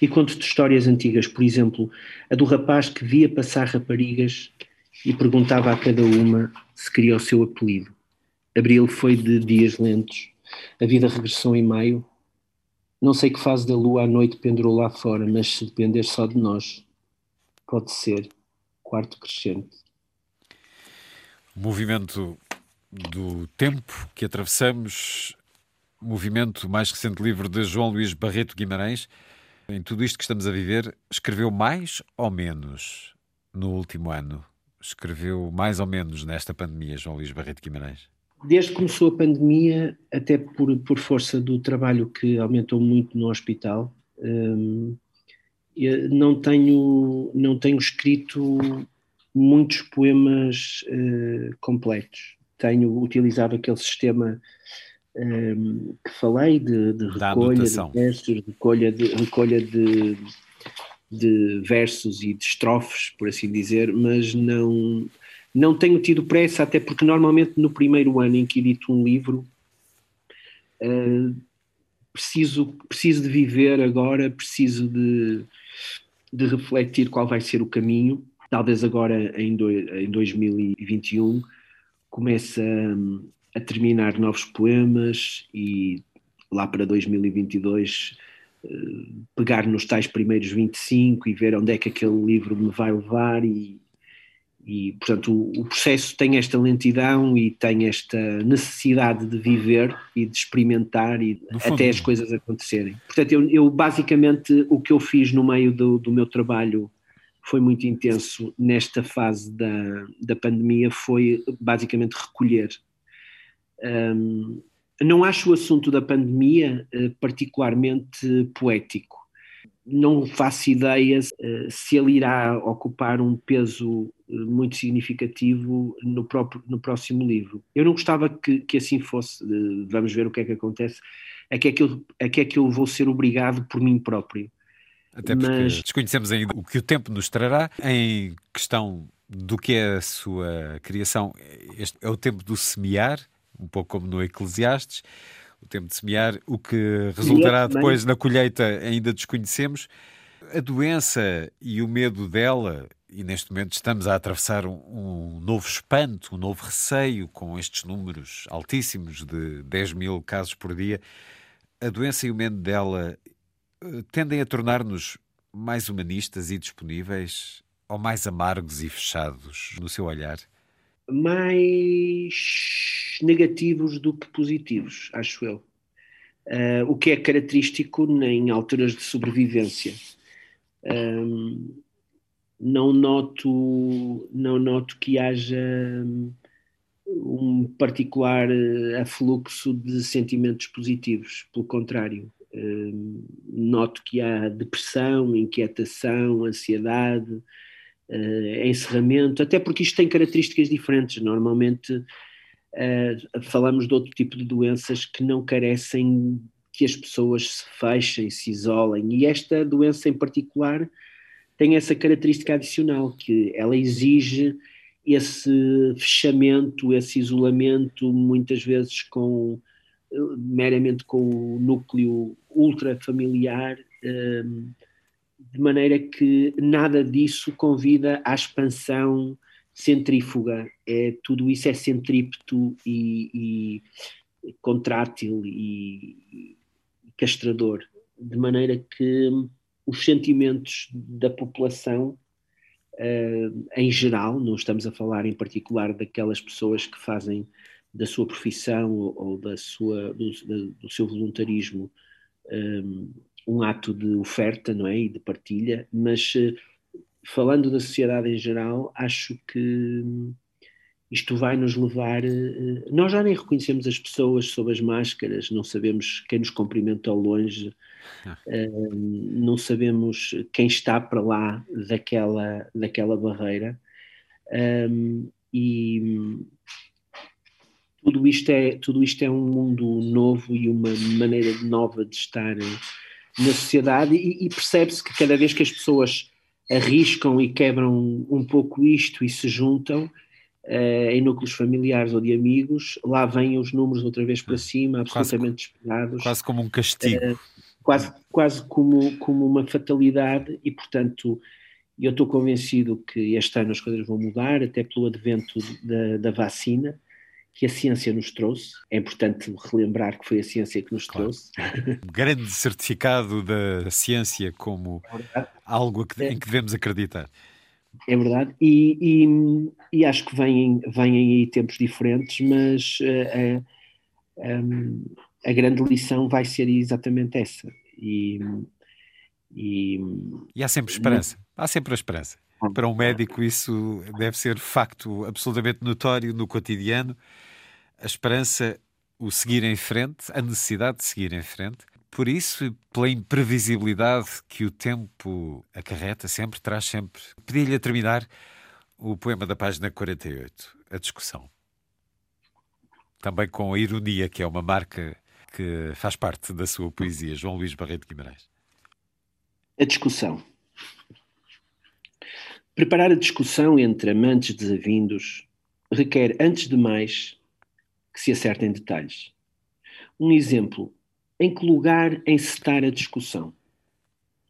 E conto-te histórias antigas, por exemplo, a do rapaz que via passar raparigas e perguntava a cada uma se queria o seu apelido. Abril foi de dias lentos. A vida regressou em maio não sei que fase da lua à noite pendurou lá fora, mas se depender só de nós, pode ser quarto crescente. Movimento do tempo que atravessamos, movimento mais recente livro de João Luís Barreto Guimarães. Em tudo isto que estamos a viver, escreveu mais ou menos no último ano? Escreveu mais ou menos nesta pandemia, João Luís Barreto Guimarães? Desde que começou a pandemia, até por, por força do trabalho que aumentou muito no hospital, um, não tenho, não tenho escrito muitos poemas uh, completos. Tenho utilizado aquele sistema um, que falei de, de recolha de versos, recolha de, recolha de, de versos e de estrofes, por assim dizer, mas não, não tenho tido pressa, até porque normalmente no primeiro ano em que edito um livro uh, preciso, preciso de viver agora, preciso de, de refletir qual vai ser o caminho. Talvez agora em, do, em 2021 comece a, a, terminar novos poemas e lá para 2022 uh, eh, pegar nos tais primeiros 25 e ver onde é que aquele livro me vai levar e, e, portanto, o, o, processo tem esta lentidão e tem esta necessidade de viver e de experimentar e até as coisas acontecerem. Portanto, eu, eu, basicamente o que eu fiz no meio do, do meu trabalho foi muito intenso nesta fase da, da pandemia, foi basicamente recolher. Um, não acho o assunto da pandemia uh, particularmente poético não faço ideia uh, se ele irá ocupar um peso uh, muito significativo no, próprio, no próximo livro. Eu não gostava que, que assim fosse, uh, vamos ver o que é que acontece, a que é que, eu, a que é que eu vou ser obrigado por mim próprio. Até porque Mas... desconhecemos ainda o que o tempo nos trará em questão do que é a sua criação. Este é o tempo do semear, um pouco como no Eclesiastes o tempo de semear, o que resultará depois na colheita ainda desconhecemos. A doença e o medo dela, e neste momento estamos a atravessar um, um, novo espanto, um novo receio com estes números altíssimos de 10 mil casos por dia, a doença e o medo dela eh, tendem a tornar-nos mais humanistas e disponíveis ou mais amargos e fechados no seu olhar? Mais negativos do que positivos, acho eu. Uh, o que é característico em alturas de sobrevivência. Um, não noto, não noto que haja um particular afluxo de sentimentos positivos, pelo contrário. Noto que há depressão, inquietação, ansiedade, uh, encerramento, até porque isto tem características diferentes. Normalmente uh, falamos de outro tipo de doenças que não carecem que as pessoas se fechem, se isolem, e esta doença em particular tem essa característica adicional, que ela exige esse fechamento, esse isolamento, muitas vezes com meramente com o núcleo ultrafamiliar, um, de maneira que nada disso convida à expansão centrífuga, é, tudo isso é centrípeto e, e contrátil e, e castrador, de maneira que os sentimentos da população uh, em geral, não estamos a falar em particular daquelas pessoas que fazem da sua profissão ou, ou da sua, do, do seu voluntarismo um, eh, um, ato de oferta não é? e de partilha, mas uh, falando da sociedade em geral, acho que isto vai nos levar. Eh, nós já nem reconhecemos as pessoas sob as máscaras, não sabemos quem nos cumprimenta ao longe, eh, não sabemos quem está para lá daquela, daquela barreira. e tudo isto, é, tudo isto é um mundo novo e uma maneira nova de estar na sociedade, e, e percebe-se que cada vez que as pessoas arriscam e quebram um pouco isto e se juntam uh, em núcleos familiares ou de amigos, lá vêm os números outra vez para cima, absolutamente quase, esperados. Quase como um castigo. Uh, quase quase como, como uma fatalidade e, portanto, eu estou convencido que este ano as coisas vão mudar, até pelo advento da, da vacina, que a ciência nos trouxe. É importante relembrar que foi a ciência que nos claro. trouxe. Um grande certificado da ciência como é algo em que devemos acreditar. É verdade, e, e, e acho que vêm, vêm aí tempos diferentes, mas uh, uh, a grande lição vai ser exatamente essa. E, e, e há sempre esperança, há sempre a esperança. Para um médico, isso deve ser facto absolutamente notório no cotidiano. A esperança, o seguir em frente, a necessidade de seguir em frente. por isso pela imprevisibilidade que o tempo acarreta, sempre, traz sempre. Pedi-lhe a terminar o poema da página 48, a discussão. Também com a ironia, que é uma marca que faz parte da sua poesia, João Luís Barreto Guimarães. A discussão. Preparar a discussão entre amantes desavindos requer, antes de mais, que se acertem detalhes. Um exemplo. Em que lugar encetar a discussão?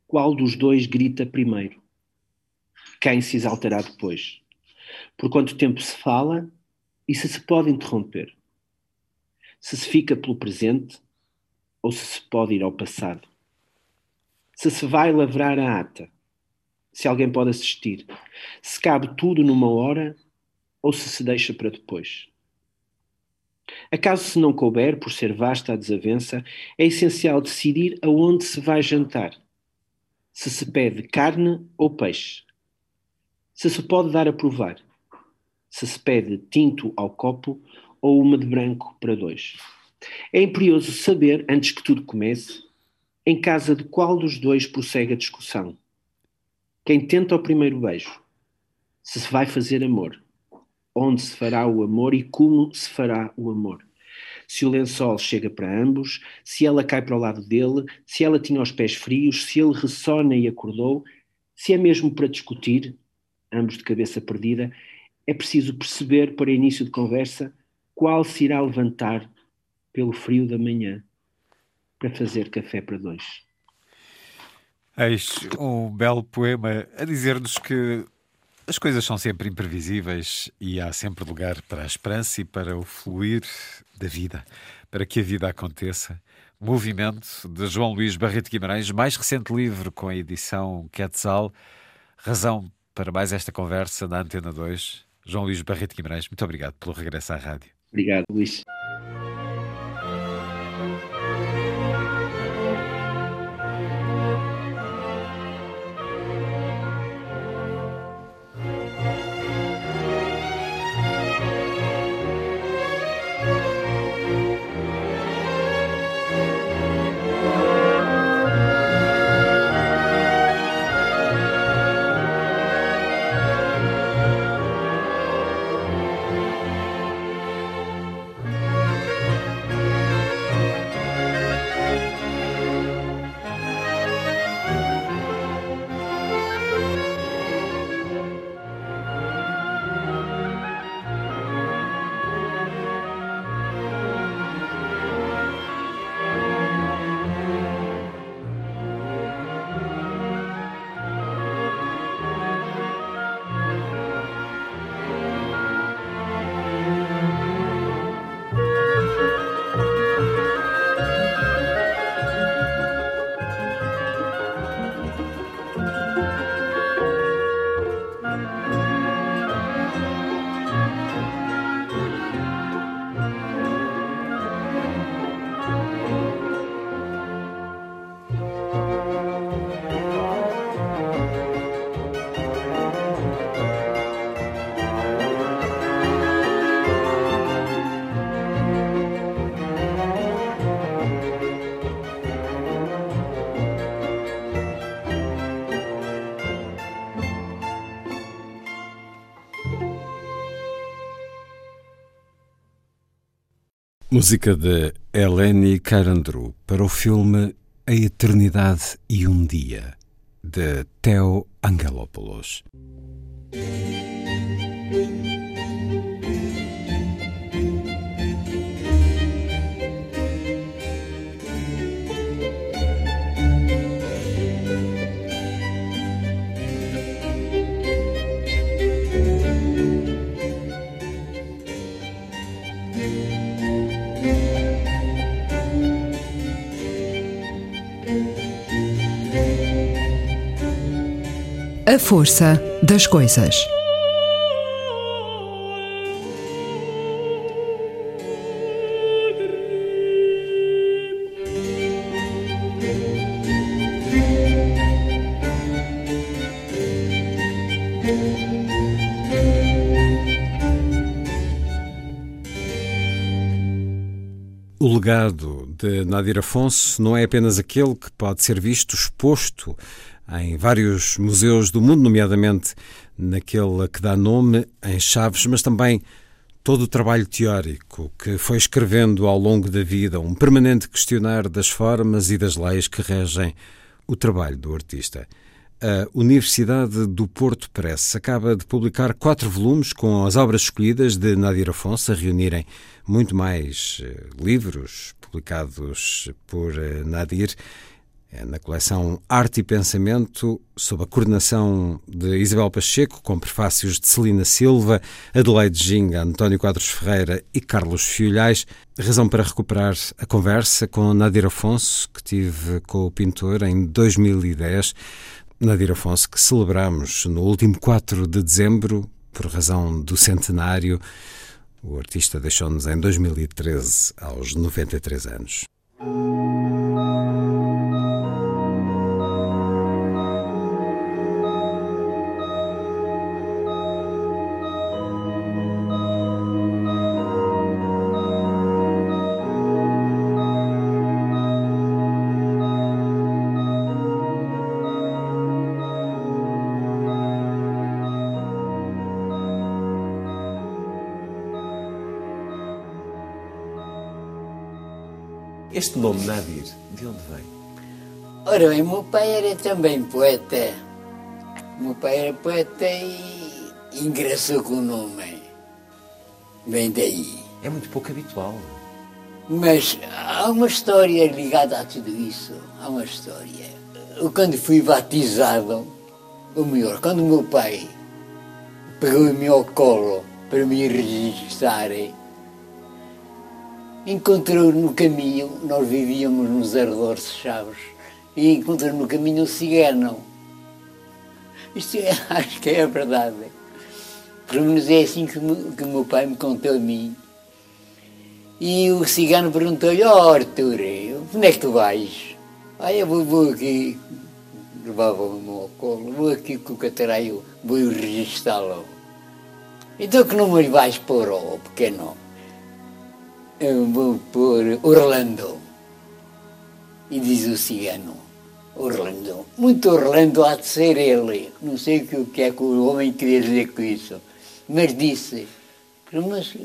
Qual dos dois grita primeiro? Quem se exaltará depois? Por quanto tempo se fala e se se pode interromper? Se se fica pelo presente ou se se pode ir ao passado? Se se vai lavrar a ata? Se alguém pode assistir? Se cabe tudo numa hora ou se se deixa para depois? Acaso se não couber, por ser vasta a desavença, é essencial decidir aonde se vai jantar. Se se pede carne ou peixe. Se se pode dar a provar. Se se pede tinto ao copo ou uma de branco para dois. É imperioso saber, antes que tudo comece, em casa de qual dos dois prossegue a discussão. Quem tenta o primeiro beijo. Se se vai fazer amor onde se fará o amor e como se fará o amor. Se o lençol chega para ambos, se ela cai para o lado dele, se ela tinha os pés frios, se ele ressona e acordou, se é mesmo para discutir, ambos de cabeça perdida, é preciso perceber para início de conversa qual se irá levantar pelo frio da manhã para fazer café para dois. Eis um belo poema a dizer-nos que as coisas são sempre imprevisíveis e há sempre lugar para a esperança e para o fluir da vida, para que a vida aconteça. Movimento de João Luís Barreto Guimarães, mais recente livro com a edição Quetzal. Razão para mais esta conversa na Antena 2. João Luís Barreto Guimarães, muito obrigado pelo regresso à rádio. Obrigado, Luís. Música de Eleni Carandru para o filme A Eternidade e um Dia, de Theo Angelopoulos. A força das coisas. O legado de Nadir Afonso não é apenas aquele que pode ser visto exposto em vários museus do mundo, nomeadamente naquele que dá nome em Chaves, mas também todo o trabalho teórico que foi escrevendo ao longo da vida, um permanente questionar das formas e das leis que regem o trabalho do artista. A Universidade do Porto Press acaba de publicar quatro volumes com as obras escolhidas de Nadir Afonso, a reunirem muito mais eh, livros publicados por eh, Nadir na coleção Arte e Pensamento, sob a coordenação de Isabel Pacheco, com prefácios de Celina Silva, Adelaide Ginga, António Quadros Ferreira e Carlos Fiolhais. Razão para recuperar a conversa com Nadir Afonso, que tive com o pintor em 2010. Nadir Afonso, que celebramos no último 4 de dezembro, por razão do centenário. O artista deixou-nos em 2013, aos 93 anos. Música Este nome Nadir, de onde vem? Ora bem, meu pai era também poeta. Meu pai era poeta e ingressou com o nome. Vem daí. É muito pouco habitual. Mas há uma história ligada a tudo isso. Há uma história. Eu, quando fui batizado, ou melhor, quando o meu pai pegou-me ao colo para me registrar, encontrou no caminho, nós vivíamos nos arredores de Chaves, e encontrou no caminho um cigano. Isto é, acho que é a verdade. Pelo menos é assim que, que o meu pai me contou a mim. E o cigano perguntou-lhe, ó oh, onde é que tu vais? Ah, eu vou, vou aqui, levava-me ao colo, vou aqui com o cataraio, vou registá-lo. Então que número vais pôr, ó oh, pequeno? Eu vou pôr Orlando. E diz o cigano, Orlando. Muito Orlando há de ser ele. Não sei o que é que o homem queria dizer com isso. Mas disse, mas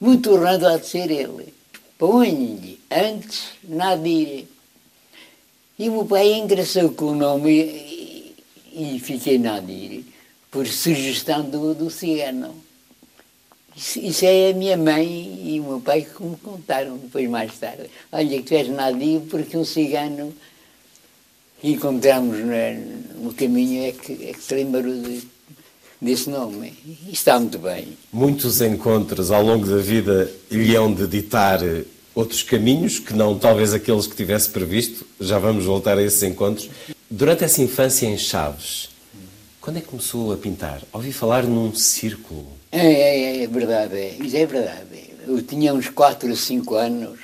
muito Orlando há de ser ele. Põe-lhe antes Nadir. E o meu pai engraçou com o nome e, e fiquei Nadir, por sugestão do, do cigano. Isso, é a minha mãe e o meu pai que me contaram depois mais tarde. Olha, que tu és nadio porque um cigano que encontramos no, caminho é que, é que se lembrou de, desse nome. E está muito bem. Muitos encontros ao longo da vida lhe hão de ditar outros caminhos que não talvez aqueles que tivesse previsto. Já vamos voltar a esses encontros. Durante essa infância em Chaves, quando é que começou a pintar? Ouvi falar num círculo. É, é, é verdade, é. isso é verdade. Eu tinha uns 4 ou 5 anos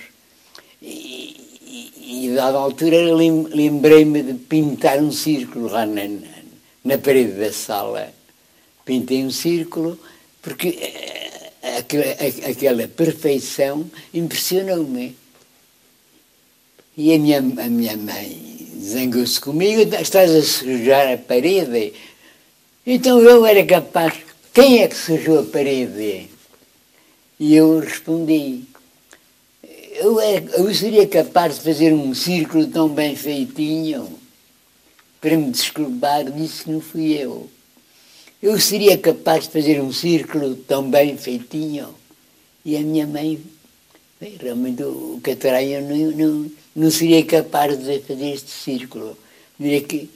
e, e, e dada altura lembrei-me de pintar um círculo lá na, na parede da sala. Pintei um círculo porque eh, aquela, aquela perfeição impressionou-me. E a minha, a minha mãe zangou-se comigo, estás a sujar a parede. Então eu era capaz quem é que sujou a parede? E eu respondi, eu, é, eu seria capaz de fazer um círculo tão bem feitinho para me desculpar disso que não fui eu. Eu seria capaz de fazer um círculo tão bem feitinho. E a minha mãe, bem, realmente o Catarina não, não, não seria capaz de fazer este círculo. Diria que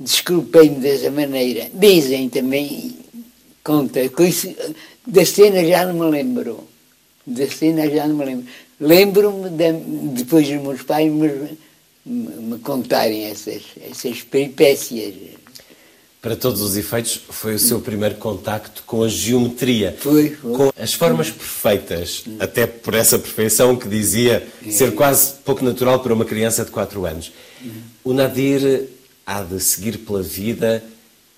desculpei-me dessa maneira. Dizem também, conta. Da cena já não me lembro. Da cena já não me lembro. Lembro-me de, depois dos meus pais me, me, me contarem essas, essas peripécias. Para todos os efeitos, foi o seu primeiro contacto com a geometria. Foi, foi. Com as formas perfeitas, até por essa perfeição que dizia ser quase pouco natural para uma criança de 4 anos. O Nadir há de seguir pela vida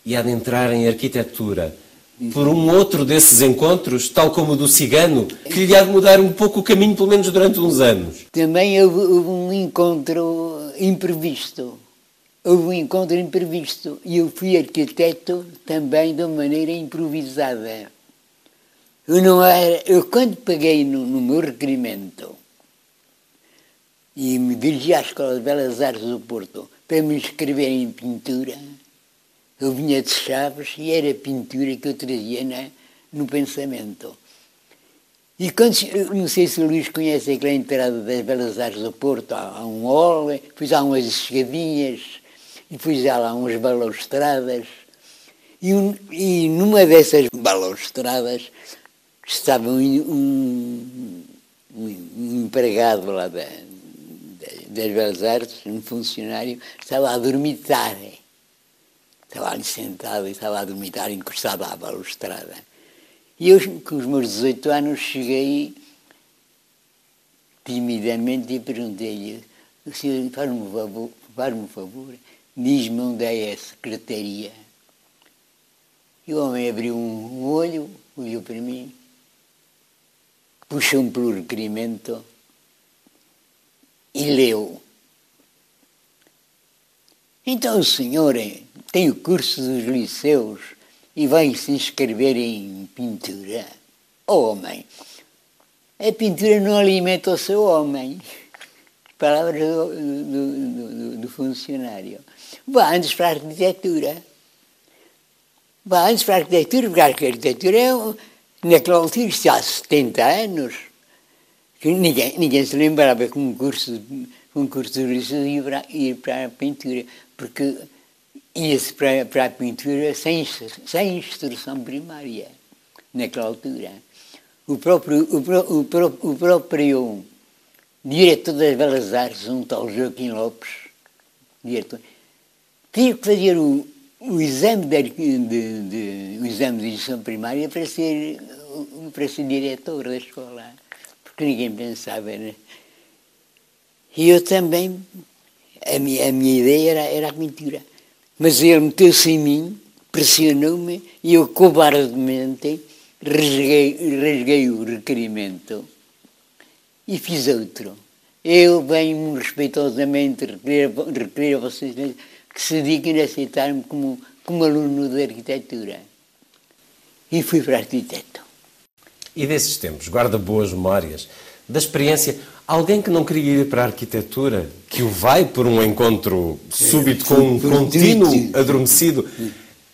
e há de entrar em arquitetura por um outro desses encontros, tal como o do cigano, que lhe há de mudar um pouco o caminho, pelo menos durante uns anos? Também houve, houve um encontro imprevisto. Houve um encontro imprevisto e eu fui arquiteto também de uma maneira improvisada. Eu não era, eu quando peguei no, no meu requerimento e me dirigi à Escola de Belas Artes do Porto para me inscrever em pintura, eu vinha de Chaves e era a pintura que eu trazia na, no pensamento. E quando, não sei se o Luís conhece aquela entrada das Belas Artes do Porto, há, um hall, depois há umas escadinhas, depois há lá umas balustradas. E, um, e numa dessas balustradas estava um, um, um empregado lá da, das Belas Artes, um funcionário, estava a dormitar. Estava ali sentado e estava a dormitar encostado à balustrada. E eu, com os meus 18 anos, cheguei timidamente e perguntei-lhe, o senhor faz-me um favor, faz um favor diz-me onde é a secretaria. E o homem abriu um olho, olhou para mim, puxou-me pelo requerimento e leu. Então o senhor tem o curso dos liceus e vai se inscrever em pintura. Oh, homem, a pintura não alimenta o seu homem. Palavras do, do, do, do funcionário. Vá antes para a arquitetura. Vá antes para a arquitetura, porque a arquitetura é, naquela altura, há 70 anos, que ninguém, ninguém se lembrava que um curso, um curso de ia para, ia para a pintura, porque ia-se para, para a pintura sem, sem instrução primária, naquela altura. O próprio, o, o, o próprio diretor das Belas Artes, um tal Joaquim Lopes, diretor, tinha que fazer o, o exame de, de, de, o exame de instrução primária para ser, para ser diretor da escola, porque ninguém pensava, né? E eu também, a minha, a minha ideia era, era a pintura. Mas ele meteu-se em mim, pressionou-me e eu cobardemente rasguei, rasguei o requerimento e fiz outro. Eu venho respeitosamente requerer, requerer a vocês que se dignem a aceitar-me como, como aluno de arquitetura. E fui para arquiteto. E desses tempos, guarda boas memórias da experiência. Alguém que não queria ir para a arquitetura, que o vai por um encontro súbito com um contínuo adormecido,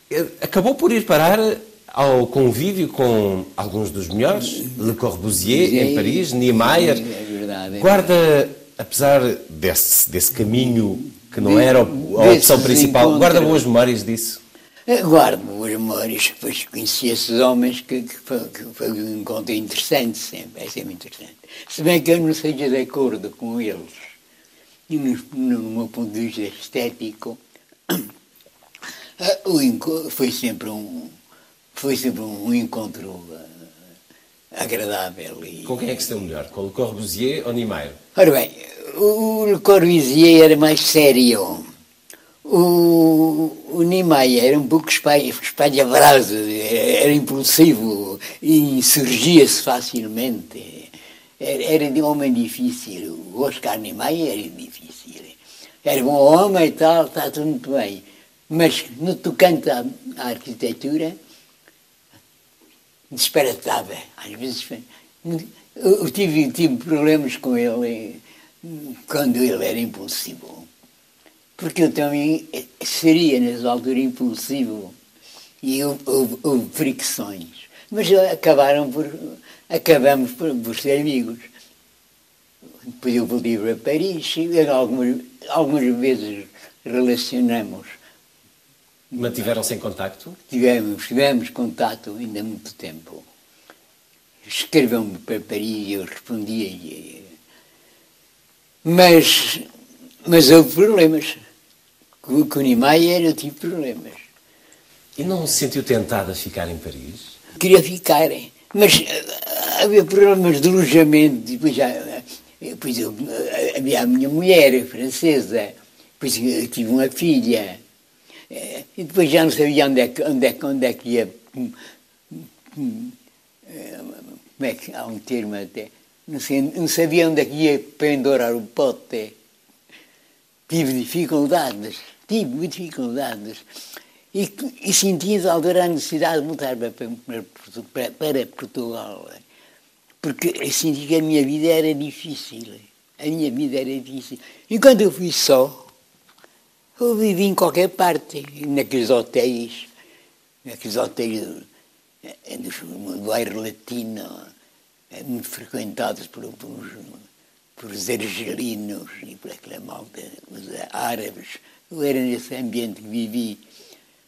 eh, acabou por ir parar ao convívio com alguns dos melhores, Le Corbusier em Paris, Niemeyer. É guarda, apesar desse, desse caminho que não era a opção principal, guarda boas memórias disso? Guardo boas memórias, pois conheci esses homens que, que, foi, que foi um encontro interessante sempre, é sempre interessante. Se bem que eu não seja de acordo com eles, e no, no meu ponto de vista estético, eh, foi sempre um, foi sempre um encontro eh, agradável. E... Com quem é que se deu melhor? Com o Corbusier ou Niemeyer? Ora bem, o Le Corbusier era mais sério. O, o era um pouco espalha-brasa, era impulsivo e insurgia-se facilmente. Era, era de homem difícil. O Oscar Niemeyer era difícil. Era bom homem e tal, está tudo muito bem. Mas no tocante à, à arquitetura, disparatava. Às vezes eu tive, tive problemas com ele quando ele era impulsivo. Porque eu também seria, nessa altura, impulsivo. E houve, houve, houve fricções. Mas acabaram por, acabamos por, por ser amigos. Depois eu voltei para Paris e algumas, algumas vezes relacionamos. Mantiveram-se em contacto? Tivemos, tivemos contato ainda há muito tempo. Escrevam-me para Paris e eu respondia-lhe mas, mas houve problemas. Com, com o Niemeyer eu tive problemas. E não se sentiu tentado a ficar em Paris? Queria ficar, mas eh, havia problemas de alojamento. Depois, já, depois eu, eh, havia a minha mulher francesa, depois eu tive uma filha. Eh, e depois já não sabia onde é que, onde é, onde é que ia como é que há um termo até, não, sei, não sabia onde é que ia pendurar o pote. Tive dificuldades, tive dificuldades. E, e senti a altura a necessidade de mudar para, para, para Portugal. Porque eu senti que a minha vida era difícil. A minha vida era difícil. E quando eu fui só, eu vivi em qualquer parte, naqueles hotéis, naqueles hotéis do, do bairro latino, muito frequentados por, por, por os argelinos e por aquela malta, os árabes. Eu era nesse ambiente que vivi.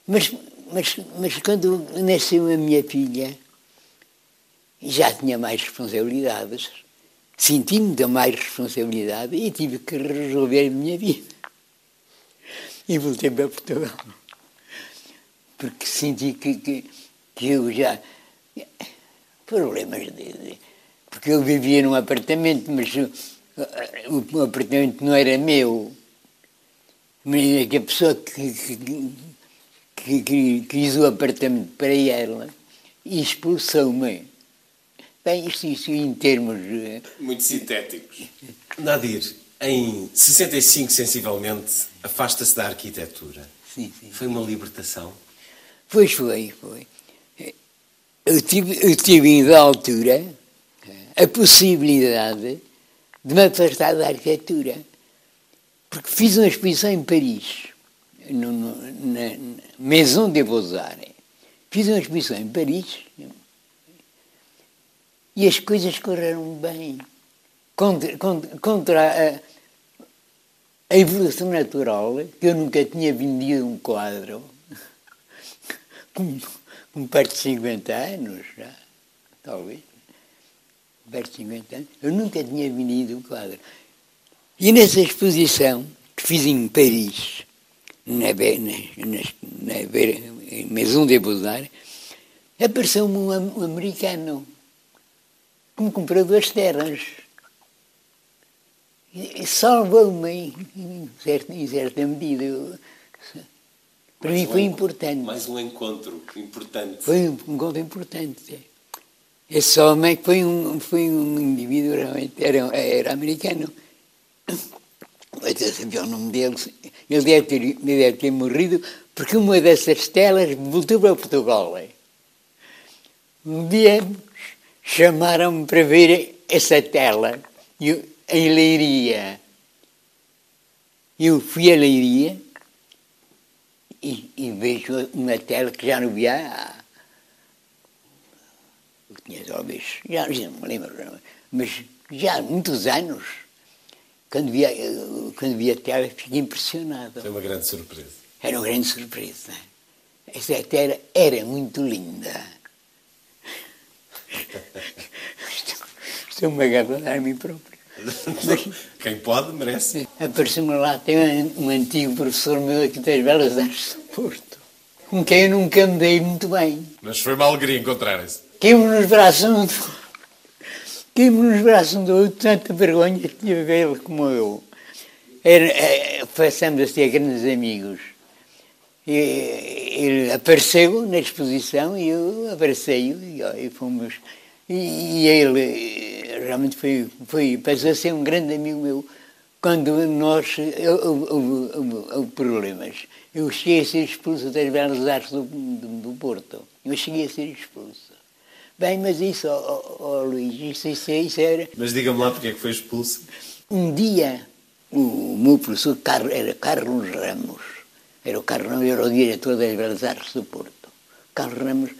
Mas, mas, mas quando nasceu a minha filha, já tinha mais responsabilidades, senti muita mais responsabilidade e tive que resolver a minha vida. E voltei para Portugal. Porque senti que, que, que eu já. Problemas de, de, Porque eu vivia num apartamento, mas o, o apartamento não era meu. Mas a pessoa que, que, que, que quis o apartamento para ela e expulsou-me. Bem, isto, isto em termos. Muito sintéticos. Nadir, em 65, sensivelmente, afasta-se da arquitetura. Sim, sim. Foi uma libertação? Pois foi, foi. Eu tive, eu tive da altura a possibilidade de me afastar da arquitetura. Porque fiz uma exposição em Paris, no, no, na Maison de Beaux-Arts. Fiz uma exposição em Paris e as coisas correram bem. Contra, contra, contra a, a, evolução natural, que eu nunca tinha vendido um quadro, com, com perto de 50 anos já, talvez, perto de 50 anos, eu nunca tinha vendido um quadro. E nessa exposição que fiz em Paris, na, na, na, na Maison de Beaux-Arts, apareceu-me um, americano que me comprou duas terras. E salvou-me em certa, em certa medida. Eu, para mais mim foi um, importante. Mais um encontro importante. Foi um encontro importante. Esse homem foi um, foi um indivíduo realmente, era, era americano. Eu sabia o nome dele. Ele deve, ter, ele deve ter morrido porque uma dessas telas voltou para Portugal. Um dia chamaram-me para ver essa tela em Leiria. Eu fui a Leiria e, e vejo uma tela que já não via há, eu tinha talvez, já, já não me lembro, mas já há muitos anos, quando via, quando via a tela, fiquei impressionado. Foi uma grande surpresa. Era uma grande surpresa. Essa tela era muito linda. Estou-me a gabar a mim próprio. Quem pode, merece. Apareceu-me lá, tem um, um, antigo professor meu aqui das Belas Artes do Porto, com quem eu nunca me dei muito bem. Mas foi uma alegria encontrarem-se. Caímos nos braços um do Caímos nos braços um do outro, tanta vergonha tinha vê-lo como eu. Era, é, passamos a ser grandes amigos. E, ele apareceu na exposição e eu abracei-o e, e fomos. E, e ele realmente foi, foi, passou a ser um grande amigo meu quando nós houve problemas. Eu cheguei a ser expulso das Belas Artes do, do, do, Porto. Eu cheguei a ser expulso. Bem, mas isso, oh, oh, Luís, isso, isso, isso era... Mas diga-me lá porque é que foi expulso. Um dia, o meu professor era Carlos Ramos, era o Carlos Ramos, era o diretor das Belas Artes do Porto. Carlos Ramos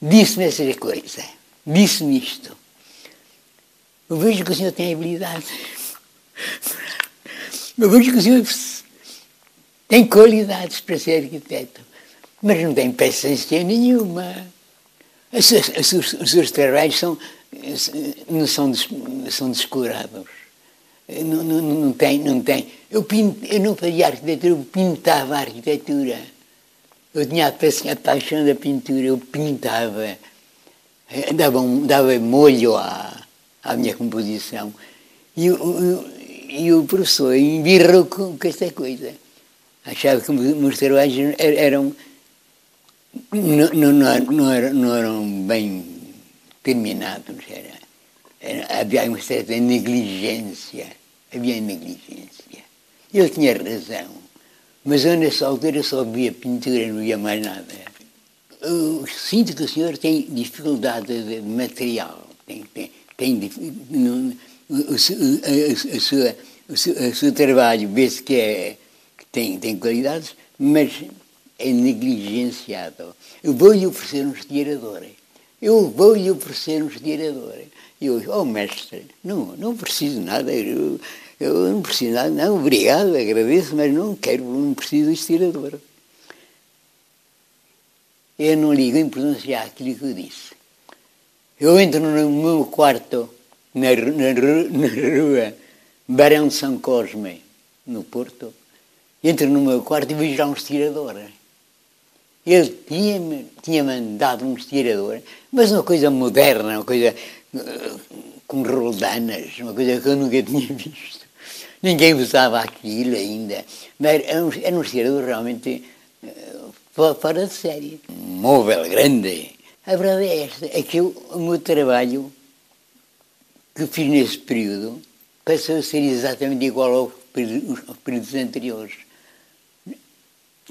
disse-me essa coisa, disse-me isto. Eu vejo que o senhor tem habilidade. Eu vejo que o senhor tem qualidades para ser arquiteto, mas não tem paciência nenhuma. Os os os seus são, não são, são descurados. Não, não, não, tem, não tem. Eu, pinto, eu não fazia arquitetura, eu pintava a arquitetura. Eu tinha a paixão da pintura, eu pintava. Dava, dava molho à, à minha composição. E o, e o professor embirrou com, com esta coisa. Achava que os meus trabalhos eram não, não, não, eram, não eram bem terminados. Era, era, havia uma certa negligência. Havia negligência. Ele tinha razão. Mas eu, nessa altura, só via pintura, não via mais nada. Eu sinto que o senhor tem dificuldade de material. Tem, tem, tem não, o, o, o, seu, o seu trabalho vê-se que, é, que tem, tem qualidades, mas é negligenciado. Eu vou-lhe oferecer um estirador. Eu vou-lhe oferecer um estirador. E eu, oh mestre, não, não preciso nada, eu, eu não preciso nada, não, obrigado, agradeço, mas não quero, não preciso de estirador. Eu não ligo em pronunciar aquilo que eu disse. Eu entro no meu quarto, na, na, na rua Barão de São Cosme, no Porto, entro no meu quarto e vejo lá um estirador. Ele tinha-me tinha mandado um estirador, mas uma coisa moderna, uma coisa uh, com roldanas, uma coisa que eu nunca tinha visto. Ninguém usava aquilo ainda. Mas era um, era um estirador realmente uh, fora de série. Um móvel grande. A verdade é esta, é que eu, o meu trabalho que fiz nesse período passou a ser exatamente igual aos períodos anteriores.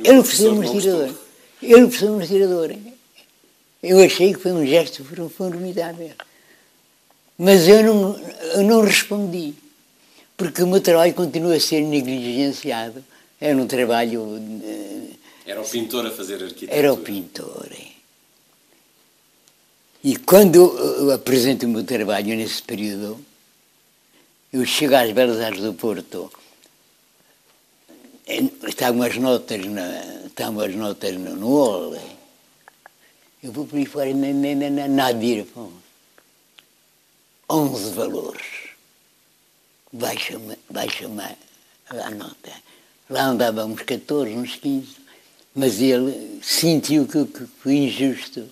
Eu não fiz um estirador. Eu não sou um atirador. Eu achei que foi um gesto formidável. Mas eu não, eu não respondi, porque o meu trabalho continua a ser negligenciado. Era um trabalho. Era o pintor a fazer arquitetura. Era o pintor. E quando eu apresento o meu trabalho nesse período, eu chego às Belas Artes do Porto, estavam as notas na, estavam as notas no, óleo. Eu vou fora na, Adira, 11 valores. Baixa-me baixa a nota. Lá andava uns 14, uns 15, mas ele sentiu que, que foi injusto.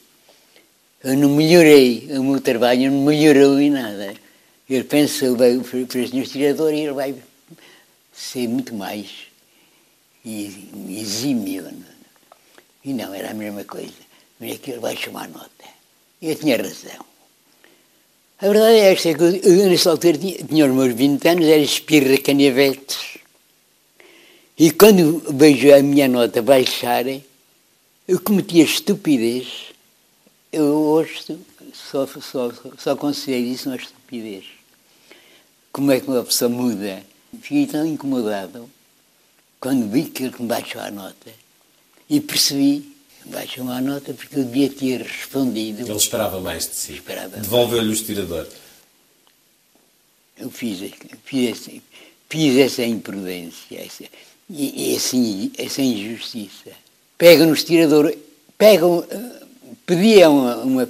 Eu não melhorei, o meu trabalho não melhorou em nada. Ele pensou, vai, fez no estirador e ele vai ser muito mais exímio. E não, era a mesma coisa. Mas aquilo vai chamar nota. Eu tinha razão. A verdade é esta, que eu, nessa altura tinha, tinha os meus 20 anos, era espirra canavetes. E quando vejo a minha nota baixar, eu cometi a estupidez. Eu hoje só, só, só considero isso uma estupidez. Como é que uma pessoa muda? Fiquei tão incomodado quando vi que ele me baixou a nota e percebi, baixou a nota porque eu devia ter respondido. Ele esperava mais de si. Devolveu-lhe o estirador. Eu fiz, fiz, fiz essa imprudência, essa, e, essa, essa injustiça. Pegam no estirador, pegam, pediam uma, uma,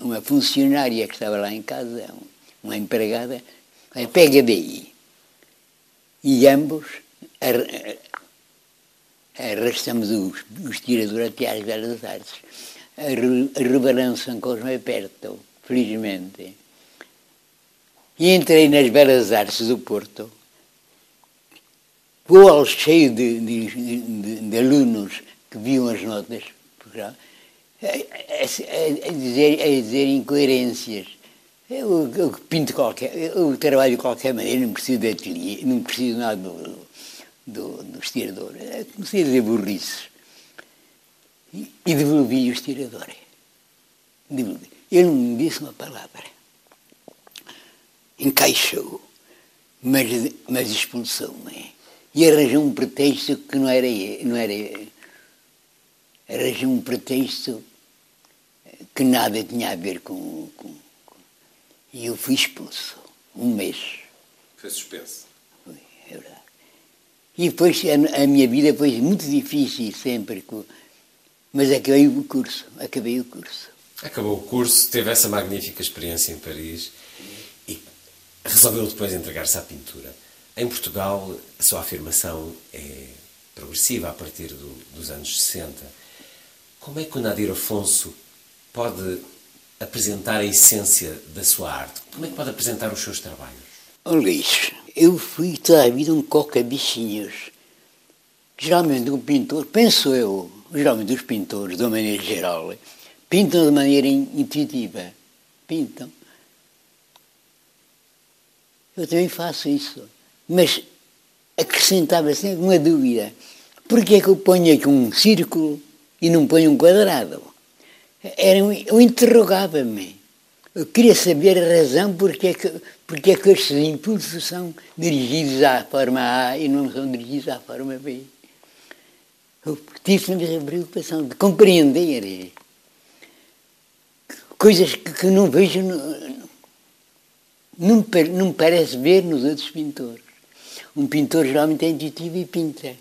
uma funcionária que estava lá em casa, uma empregada, pega daí. E ambos arrastamos os, os tiradores até às Belas Artes. Rebelão São Cosme é perto, felizmente. E entrei nas Belas Artes do Porto. O hall cheio de, de, de, de, alunos que viam as notas, a, a, a, dizer, a dizer incoerências. Eu, eu pinto qualquer, eu trabalho de qualquer maneira, não preciso de ateliê, não preciso nada do, do, do estirador. Comecei a dizer burrices. E, e devolvi o estirador. Devolvi. Ele não me disse uma palavra. Encaixou, mas, mas expulsou-me. E arranjou um pretexto que não era não era Arranjou um pretexto que nada tinha a ver com, com, com. E eu fui expulso. Um mês. Foi suspenso. E depois a, a minha vida foi muito difícil sempre, mas acabei o curso, acabei o curso. Acabou o curso, teve essa magnífica experiência em Paris e resolveu depois entregar-se à pintura. Em Portugal, a sua afirmação é progressiva a partir do, dos anos 60. Como é que o Nadir Afonso pode apresentar a essência da sua arte? Como é que pode apresentar os seus trabalhos? Oh, Luís, eu fui toda a vida um coca-bichinhos. Geralmente um pintor, penso eu, geralmente os pintores, de uma maneira geral, pintam de maneira intuitiva. Pintam. Eu também faço isso. Mas acrescentava sempre uma dúvida. Porquê é que eu ponho aqui um círculo e não ponho um quadrado? Era, eu interrogava-me. Eu queria saber a razão porque é que, porque é que estes impulsos são dirigidos à forma A e não são dirigidos à forma B. Eu tive a preocupação de compreender coisas que, que não vejo, não, não, não me parece ver nos outros pintores. Um pintor geralmente é intuitivo e pinta.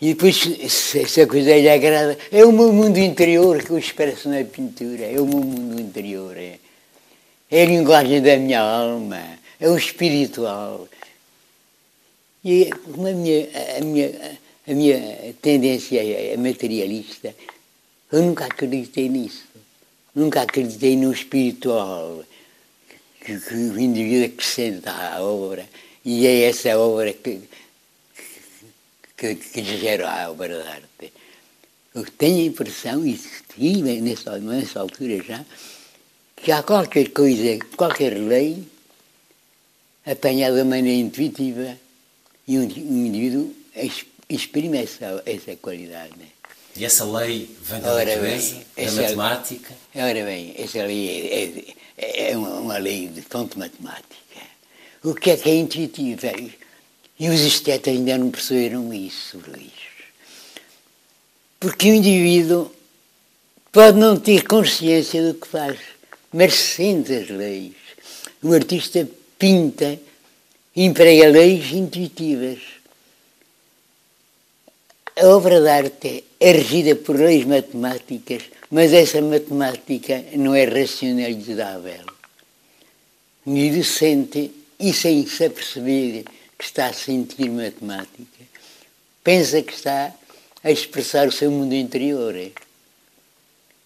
E depois, se essa coisa lhe agrada, é o meu mundo interior que eu expresso na pintura, é o meu mundo interior. É é a linguagem da minha alma, é o espiritual. E como a minha, a minha, a minha tendência é materialista, eu nunca acreditei nisso. Nunca acreditei no espiritual, que, que o indivíduo acrescenta à obra, e é essa obra que, que, que gera a obra de arte. Eu tenho a impressão, e tive nessa, nessa altura já, que há qualquer coisa, qualquer lei, apanhada de maneira intuitiva e um, indivíduo exprime essa, essa qualidade. E essa lei vem da ora natureza, bem, da matemática? Ora bem, essa lei é, é, é uma, lei de fonte matemática. O que é que é intuitiva? E os estetas ainda não perceberam isso, Luís. Porque o indivíduo pode não ter consciência do que faz mas sente as leis. O artista pinta, emprega leis intuitivas. A obra de arte é regida por leis matemáticas, mas essa matemática não é racionalizável. O indivíduo sente, e sem se aperceber que está a sentir matemática, pensa que está a expressar o seu mundo interior.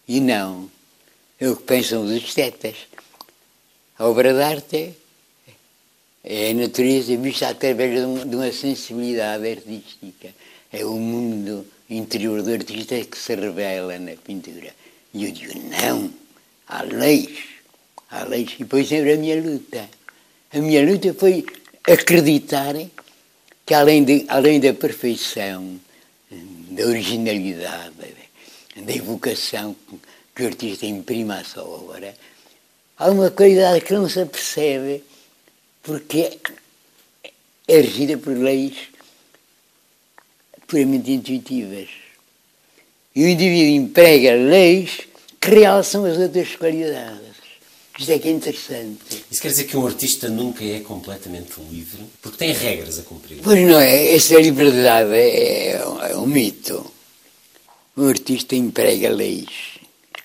E não. É o que pensam os estetas. A obra de arte é a natureza vista através de uma sensibilidade artística. É o mundo interior do artista que se revela na pintura. E eu digo, não, há leis, há leis. E depois sempre a minha luta. A minha luta foi acreditar que além, de, além da perfeição, da originalidade, da evocação que o artista imprima a sua obra, há uma qualidade que não se apercebe porque é regida por leis puramente intuitivas. E o indivíduo emprega leis que realçam as outras qualidades. Isto é que é interessante. Isso quer dizer que um artista nunca é completamente livre, porque tem regras a cumprir. Pois não é, essa liberdade é, é um mito. Um artista emprega leis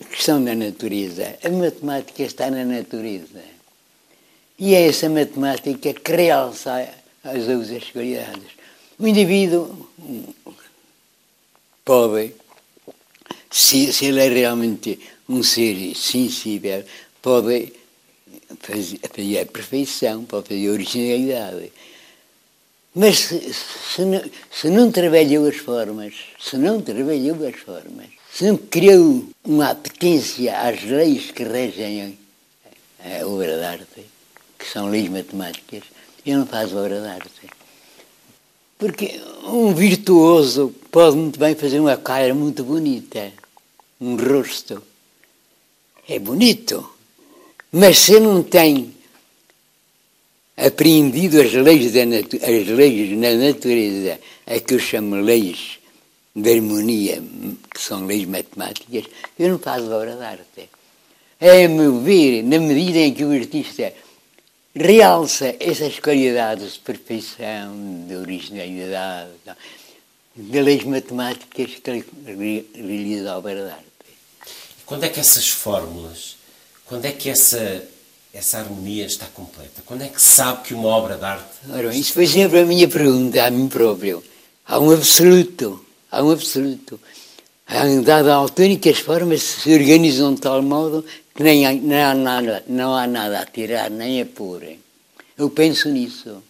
que são da natureza. A matemática está na natureza. E é essa matemática que realça as outras qualidades. O indivíduo pode, se, se ele é realmente um ser sensível, pode fazer, fazer a perfeição, pode fazer a originalidade. Mas se, se, não, se não trabalhou as formas, se não trabalhou as formas, se não criou uma apetência às leis que regem a obra de arte, que são leis matemáticas, ele não faz obra de arte. Porque um virtuoso pode muito bem fazer uma cara muito bonita, um rosto. É bonito. Mas se não tem apreendido as leis, da as leis na natureza, a que eu chamo leis de harmonia, que são leis matemáticas, eu não faço obra de arte. É, a meu ver, na medida em que o artista realça essas qualidades de perfeição, de originalidade, de leis matemáticas que realiza a obra de arte. Quando é que essas fórmulas, quando é que essa, essa harmonia está completa? Quando é que sabe que uma obra de arte... Ora, isso foi sempre a minha pergunta a mim próprio. Há um absoluto há um absoluto. Há dada altura em que as formas se organizam de tal modo que nem há, há nada, não há nada a tirar nem a pôr. Eu penso nisso.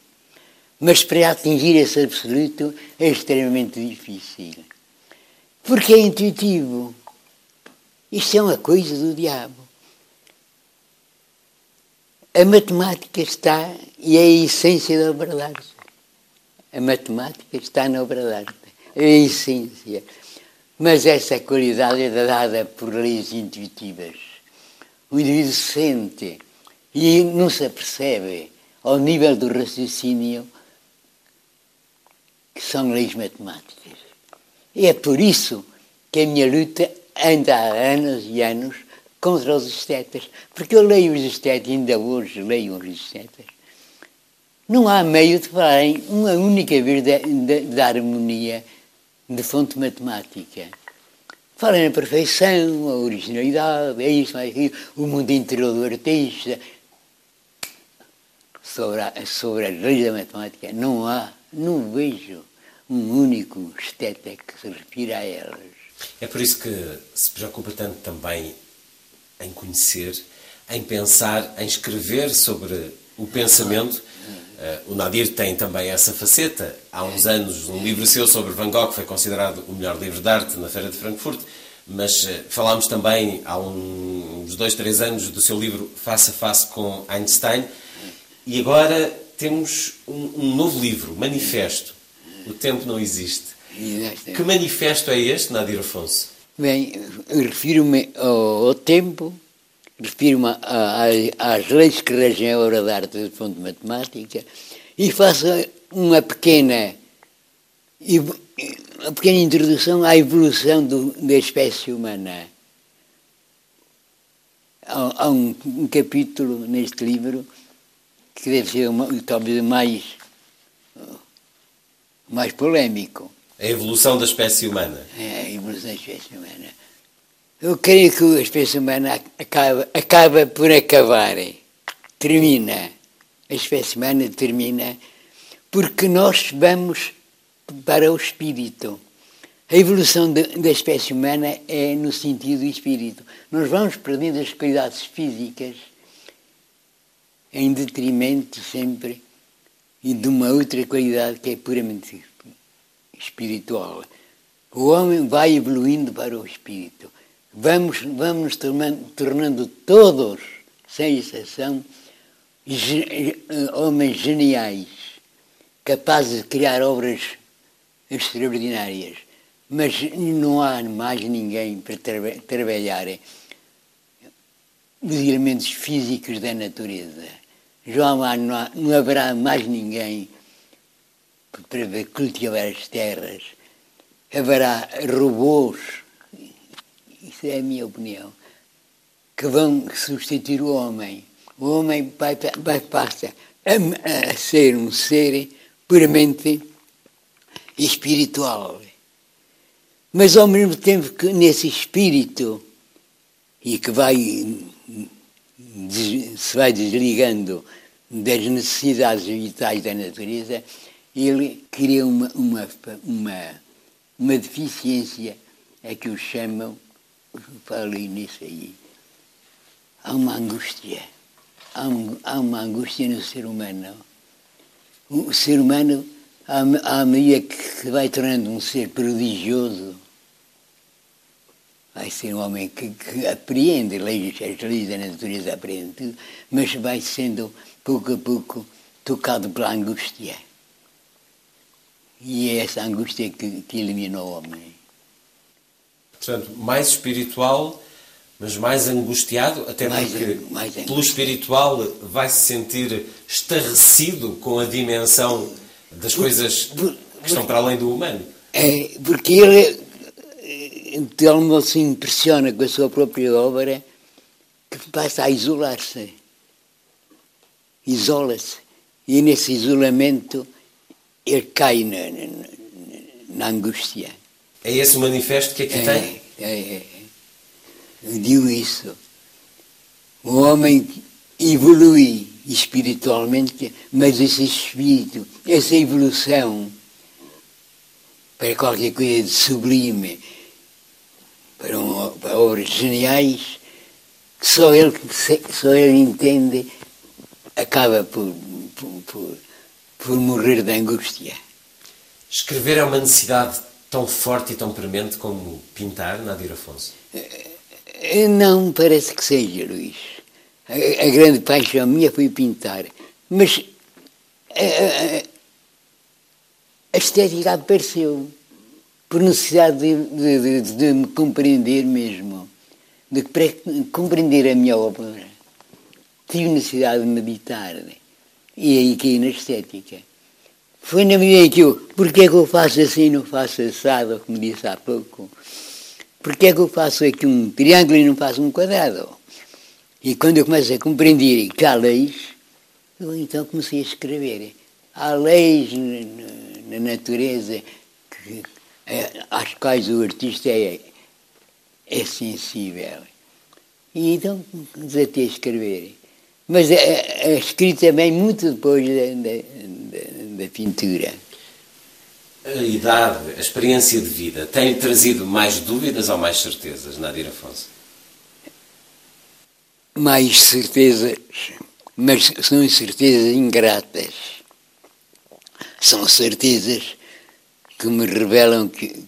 Mas para atingir esse absoluto é extremamente difícil. Porque é intuitivo. Isto é uma coisa do diabo. A matemática está, e é a essência da obra de arte. A matemática está na obra de arte. É a essência. Mas essa qualidade é dada por leis intuitivas. O indivíduo sente e não se apercebe ao nível do raciocínio que são leis matemáticas. E é por isso que a minha luta anda há anos e anos contra os estetas. Porque eu leio os estetas, ainda hoje leio os estetas. Não há meio de falarem uma única vez da harmonia de fonte matemática. Falam na perfeição, a originalidade, é isso, é o mundo interior do artista. Sobre, a, sobre as leis da matemática, não há, não vejo um único esteta que se refira a elas. É por isso que se preocupa tanto também em conhecer, em pensar, em escrever sobre o pensamento. Uh, o Nadir tem também essa faceta. Há uns anos, um livro seu sobre Van Gogh foi considerado o melhor livro de arte na Feira de Frankfurt. Mas uh, falámos também há um, uns dois, três anos do seu livro Face a Face com Einstein. E agora temos um, um novo livro, Manifesto. O tempo não existe. Que manifesto é este, Nadir Afonso? Bem, refiro-me ao, ao, tempo, refiro-me às leis que regem a obra de arte do ponto de matemática e faço uma pequena, uma pequena introdução à evolução do, da espécie humana. Há, há um, um, capítulo neste livro que deve ser uma, talvez mais, mais polémico a evolução da espécie humana. É, a evolução da espécie humana. Eu creio que a espécie humana acaba, acaba por acabar. Termina. A espécie humana termina porque nós vamos para o espírito. A evolução de, da espécie humana é no sentido do espírito. Nós vamos perdendo as qualidades físicas em detrimento sempre e de uma outra qualidade que é puramente espiritual. O homem vai evoluindo para o espírito. Vamos, vamos tornando, todos, sem exceção, homens geniais, capazes de criar obras extraordinárias. Mas não há mais ninguém para tra trabalhar os elementos físicos da natureza. Já não, há, não haverá mais ninguém para cultivar as terras. Haverá robôs, é a minha opinião, que vão substituir o homem. O homem vai, vai passar a, a ser um ser puramente espiritual. Mas ao mesmo tempo que nesse espírito e que vai se vai desligando das necessidades vitais da natureza, ele cria uma, uma, uma, uma deficiência, é que o chamam, falei nisso aí, há uma angústia, há, há uma angústia no ser humano. O ser humano, à, à medida que vai tornando um ser prodigioso, vai ser um homem que, que apreende leis, as leis da natureza apreende tudo, mas vai sendo pouco a pouco tocado pela angústia. E é essa angústia que, que elimina o homem. Portanto, mais espiritual, mas mais angustiado, até mais, porque mais pelo espiritual vai se sentir estarrecido com a dimensão das por, coisas por, que estão para além do humano. É, porque ele, algum modo, se impressiona com a sua própria obra que passa a isolar-se. Isola-se. E nesse isolamento ele cai na, na, na, angústia. É esse o manifesto que aqui é, tem? É, é. Eu digo isso. O homem evolui espiritualmente, mas esse espírito, essa evolução para qualquer coisa de sublime, para, um, para obras geniais, que só ele, só ele entende, acaba por, por, por por morrer de angústia. Escrever é uma necessidade tão forte e tão premente como pintar, Nadir Afonso? Eh, não parece que seja, Luís. A, a grande paixão minha foi pintar. Mas a, a, a estética apareceu por necessidade de, de, de, de me compreender mesmo, de compreender a minha obra. Tive necessidade de meditar e aí caí na estética. Foi na medida em que eu, porque é que eu faço assim e não faço assado, como disse há pouco? Porque é que eu faço aqui um triângulo e não faço um quadrado? E quando eu começo a compreender que há leis, eu então comecei a escrever. Há leis na, na natureza que, é, às quais o artista é, é sensível. E então desatei a escrever. Mas a, a escrita vem muito depois da, da, pintura. A idade, a experiência de vida, tem trazido mais dúvidas ou mais certezas, Nadir Afonso? Mais certezas, mas são certezas ingratas. São certezas que me revelam que,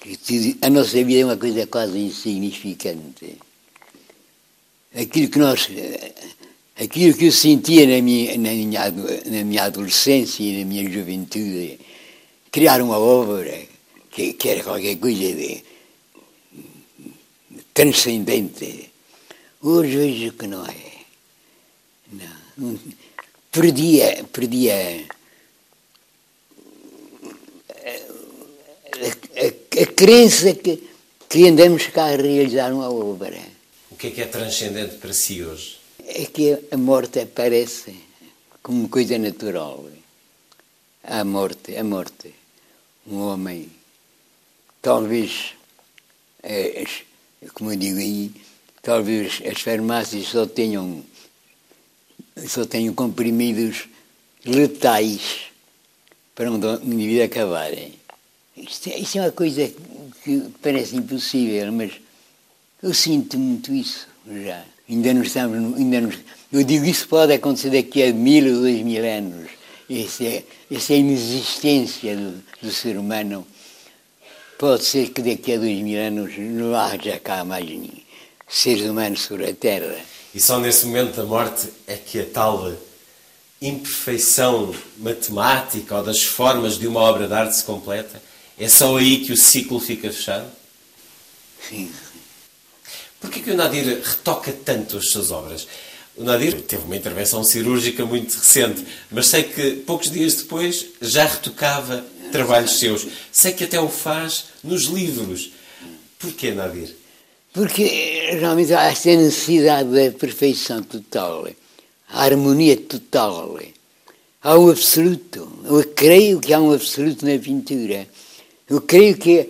que, que a nossa vida é uma coisa quase insignificante. Aquilo que nós, aquilo que eu sentia na minha, na minha, na minha adolescência e na minha juventude, criar uma obra que, que era qualquer coisa de, transcendente. Hoje vejo que não é. Não. Perdia, perdia a, a, crença que, que andamos cá a realizar uma obra. O que é que é transcendente para si hoje? É que a morte aparece como coisa natural. A morte, a morte. Um homem, talvez, como eu digo aí, talvez as farmácias só tenham, só tenham comprimidos letais para um indivíduo acabarem. Isto, é, isto é uma coisa que parece impossível, mas eu sinto muito isso já. Ainda não estamos. Ainda não, eu digo isso pode acontecer daqui a mil ou dois mil anos. Essa é, essa é a inexistência do, do, ser humano. Pode ser que daqui a dois mil anos não haja cá mais seres humanos sobre a Terra. E só nesse momento da morte é que a tal imperfeição matemática ou das formas de uma obra de arte se completa? É só aí que o ciclo fica fechado? Sim. Porquê que o Nadir retoca tanto as suas obras? O Nadir teve uma intervenção cirúrgica muito recente, mas sei que poucos dias depois já retocava trabalhos seus. Sei que até o faz nos livros. Porquê, Nadir? Porque realmente há essa necessidade da perfeição total, a harmonia total. Há o absoluto. Eu creio que há um absoluto na pintura. Eu creio que,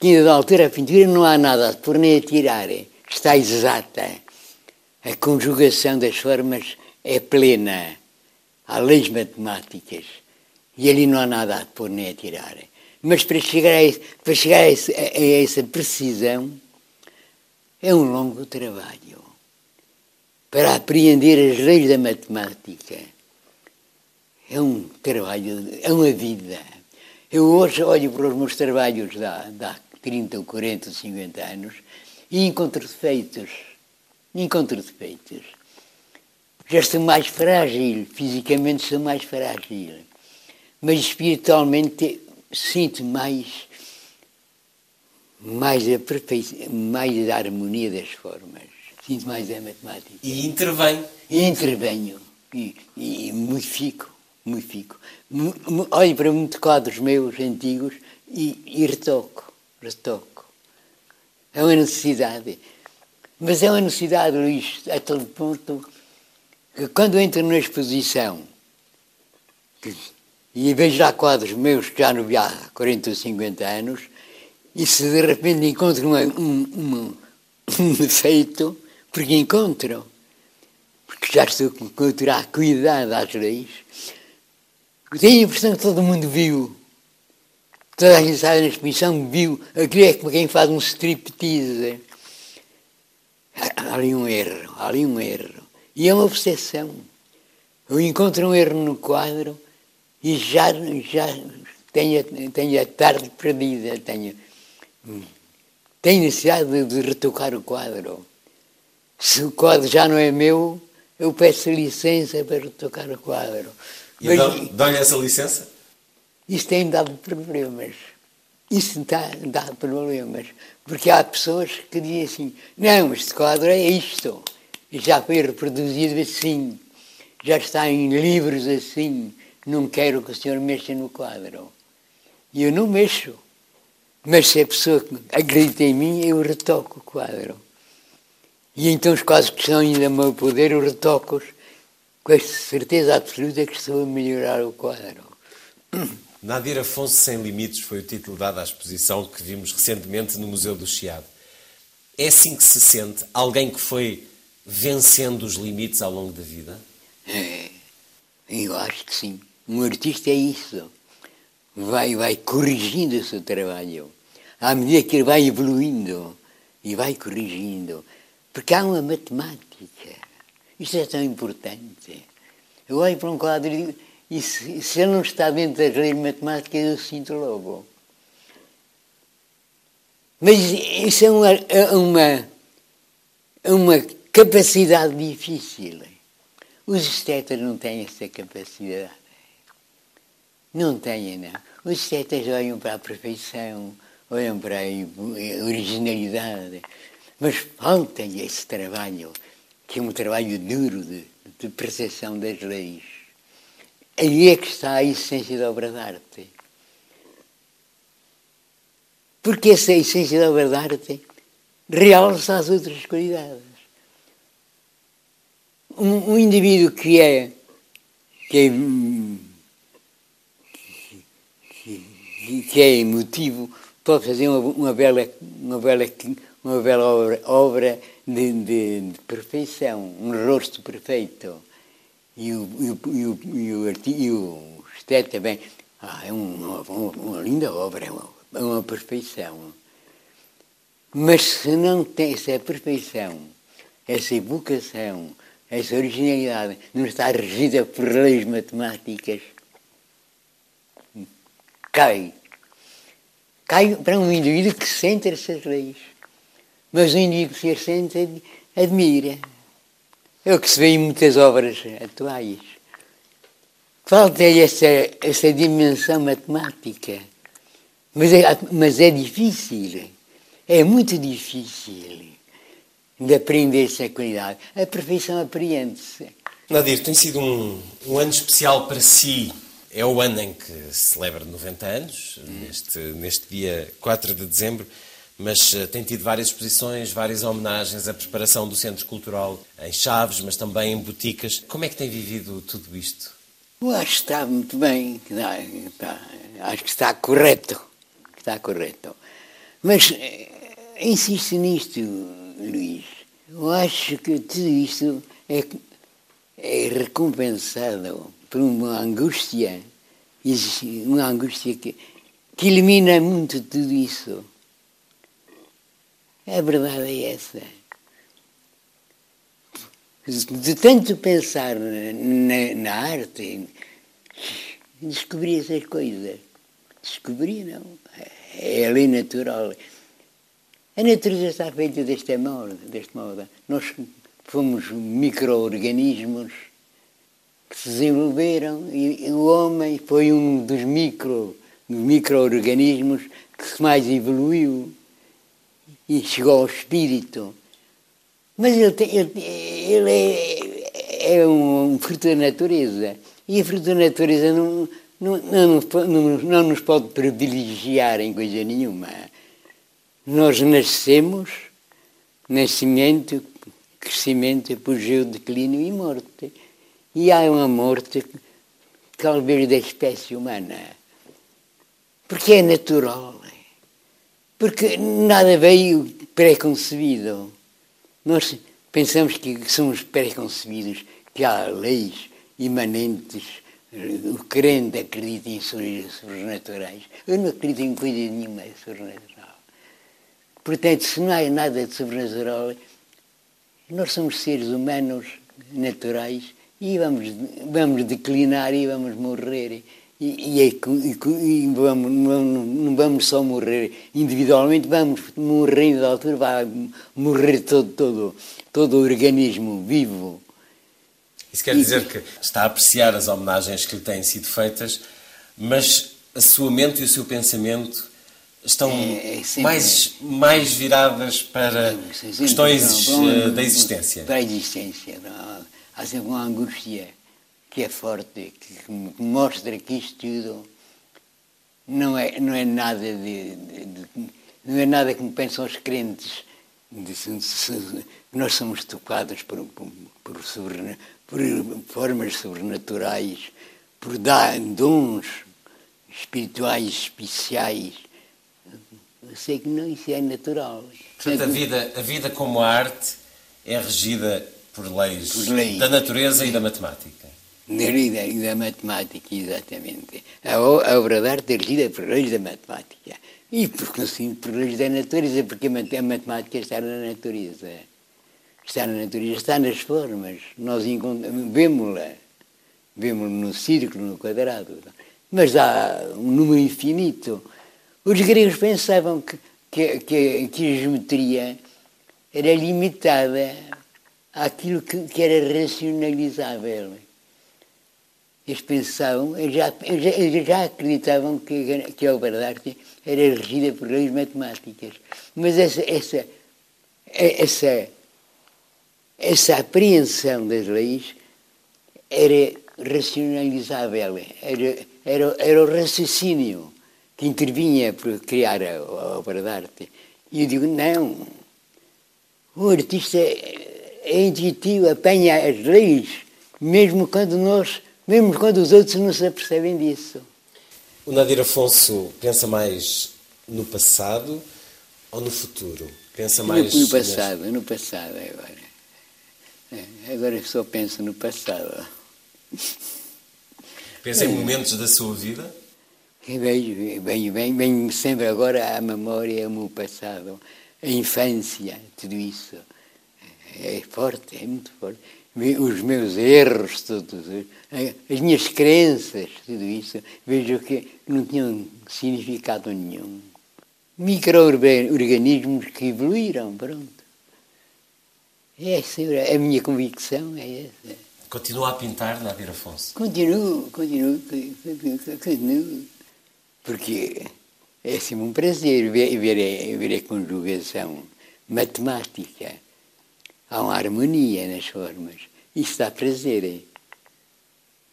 que da altura a pintura não há nada por nem a tirar, está exata. A conjugação das formas é plena. Há leis matemáticas e ali não há nada a pôr nem a tirar. Mas para chegar, a, esse, para chegar a, esse, a essa precisão é um longo trabalho. Para apreender as leis da matemática é um trabalho, é uma vida. Eu hoje olho para os meus trabalhos de há, de há 30 ou 40 ou 50 anos e encontro defeitos. Encontro defeitos. Já estou mais frágil, fisicamente sou mais frágil, mas espiritualmente sinto mais, mais, a perfeição, mais a harmonia das formas. Sinto mais a matemática. E intervém. E intervenho. E, e modifico modifico. Olho para muitos quadros meus antigos e, e retoco, retoco. É uma necessidade. Mas é uma necessidade, Luís, a tal ponto que quando entro na exposição que, e vejo lá quadros meus que já não vi há 40 ou 50 anos, e se de repente encontro uma, um, um, um defeito, porque encontro, porque já estou com cuidado às leis, tenho a impressão que todo mundo viu. Toda a gente sabe na exposição viu. Aquilo é como quem faz um striptease. Há ali um erro, há ali um erro. E é uma obsessão. Eu encontro um erro no quadro e já, já tenho, tenho a tarde perdida, tenho, tenho necessidade de retocar o quadro. Se o quadro já não é meu, eu peço licença para retocar o quadro. E dão-lhe essa licença? Isso tem dado problemas. Isso dá, dá problemas. Porque há pessoas que dizem assim: não, este quadro é isto. Já foi reproduzido assim. Já está em livros assim. Não quero que o senhor mexa no quadro. E eu não mexo. Mas se a pessoa acredita em mim, eu retoco o quadro. E então os quadros que estão ainda a meu poder, eu retoco-os com a certeza absoluta que estou a melhorar o quadro. Nadir Afonso Sem Limites foi o título dado à exposição que vimos recentemente no Museu do Chiado. É assim que se sente alguém que foi vencendo os limites ao longo da vida? É, eu acho que sim. Um artista é isso vai, vai corrigindo o seu trabalho. À medida que ele vai evoluindo e vai corrigindo. Porque há uma matemática. Isto é tão importante. Eu olho para um quadro e digo, e se, se ele não está dentro das leis matemáticas, eu sinto logo. Mas isso é uma, é uma, é uma capacidade difícil. Os estetas não têm essa capacidade. Não têm, não. Os estetas olham para a perfeição, olham para a originalidade, mas falta esse trabalho, que é um trabalho duro de, de percepção das leis. Aí é que está a essência da obra de arte. Porque essa essência da obra de arte realça as outras qualidades. Um, um indivíduo que é, que é que é emotivo, pode fazer uma, uma, bela, uma, bela, uma bela obra, obra de, de, de, perfeição, um rosto perfeito. E o, e o, também. Ah, é uma, uma, uma, linda obra, é uma, é uma perfeição. Mas se não tem essa perfeição, essa evocação, essa originalidade, não está regida por leis matemáticas, cai. Cai para um indivíduo que sente essas leis. Mas o indivíduo que se sente admira. O que se vê em muitas obras atuais. Falta-lhe essa, essa dimensão matemática. Mas é, mas é difícil. É muito difícil de aprender essa qualidade. A perfeição apreende-se. Nadir, tem sido um, um ano especial para si é o ano em que celebra 90 anos, neste, neste dia 4 de dezembro, mas uh, tem tido várias exposições, várias homenagens, a preparação do Centro Cultural em Chaves, mas também em Boticas. Como é que tem vivido tudo isto? Eu acho que está muito bem, está, acho que está correto, está correto. Mas eh, insisto nisto, Luís. Eu acho que tudo isto é, é recompensado por uma angústia, uma angústia que, que elimina muito tudo isso. A verdade é essa. De tanto pensar na, na arte, descobri essas coisas. Descobri, não. É a lei natural. A natureza está feita deste modo, deste modo. Nós fomos micro-organismos que se desenvolveram e o homem foi um dos micro micro-organismos que mais evoluiu e chegou ao espírito. Mas ele, tem, ele, ele é, é, um, fruto da natureza. E a fruto da natureza não, não, não, não, não nos pode privilegiar em coisa nenhuma. Nós nascemos, nascimento, crescimento, apogeu, declínio e morte. E há uma morte, talvez, da espécie humana. Porque é natural. Porque nada veio pré-concebido. Nós pensamos que somos pré-concebidos, que há leis imanentes. O crente acredita em sobrenaturais. Eu não acredito em coisa nenhuma sobrenatural. Portanto, se não há nada de sobrenatural, nós somos seres humanos naturais e vamos, vamos declinar e vamos morrer. E e, e, e vamos, não, não, vamos só morrer individualmente, vamos morrer da altura, vai morrer todo, todo, todo o organismo vivo. Isso quer dizer que está a apreciar as homenagens que lhe têm sido feitas, mas a sua mente e o seu pensamento estão é, é mais, mais viradas para sim, questões não, eh, da existência. Para a existência. Há sempre uma angústia que é forte, que mostra que isto tudo não é, não é nada de, de, de não é nada como pensam os crentes. Nós somos tocados por, por, por, sobre, por formas sobrenaturais, por dar dons espirituais especiais eu sei que não, isso é natural. Portanto, a vida, a vida como arte é regida por leis, por leis. da natureza e da matemática. Da vida e da matemática, exatamente. A, obra de arte regida por leis da matemática. E, por assim, por leis da natureza, porque a matemática está na natureza. Está na natureza, está nas formas. Nós vemos-la. Vemos-la no círculo, no quadrado. Mas há um número infinito os gregos pensavam que, que, que, que a geometria era limitada àquilo que, que era racionalizável. Eles pensavam, eles já, eles já acreditavam que, que a obra de arte era regida por leis matemáticas. Mas essa, essa, essa, essa apreensão das leis era racionalizável, era, era, era o raciocínio que intervinha para criar a, a obra de arte. E eu digo, não, o artista é intuitivo, apanha as leis, mesmo quando nós, mesmo quando os outros não se apercebem disso. O Nadir Afonso pensa mais no passado ou no futuro? Pensa mais no, no passado, no passado agora. É, agora só penso no passado. Pensa em momentos da sua vida? Vejo, venho, venho, venho sempre agora à memória o meu passado, a infância, tudo isso. É forte, é muito forte. Os meus erros, todos, as minhas crenças, tudo isso, vejo que não tinham significado nenhum. Micro-organismos que evoluíram, pronto. Essa é a minha convicção, é essa. Continua a pintar, Nadir Afonso? Continuo, continuo, continuo porque é sempre um prazer ver, ver, ver a conjugação matemática. Há uma harmonia nas formas. Isso dá prazer.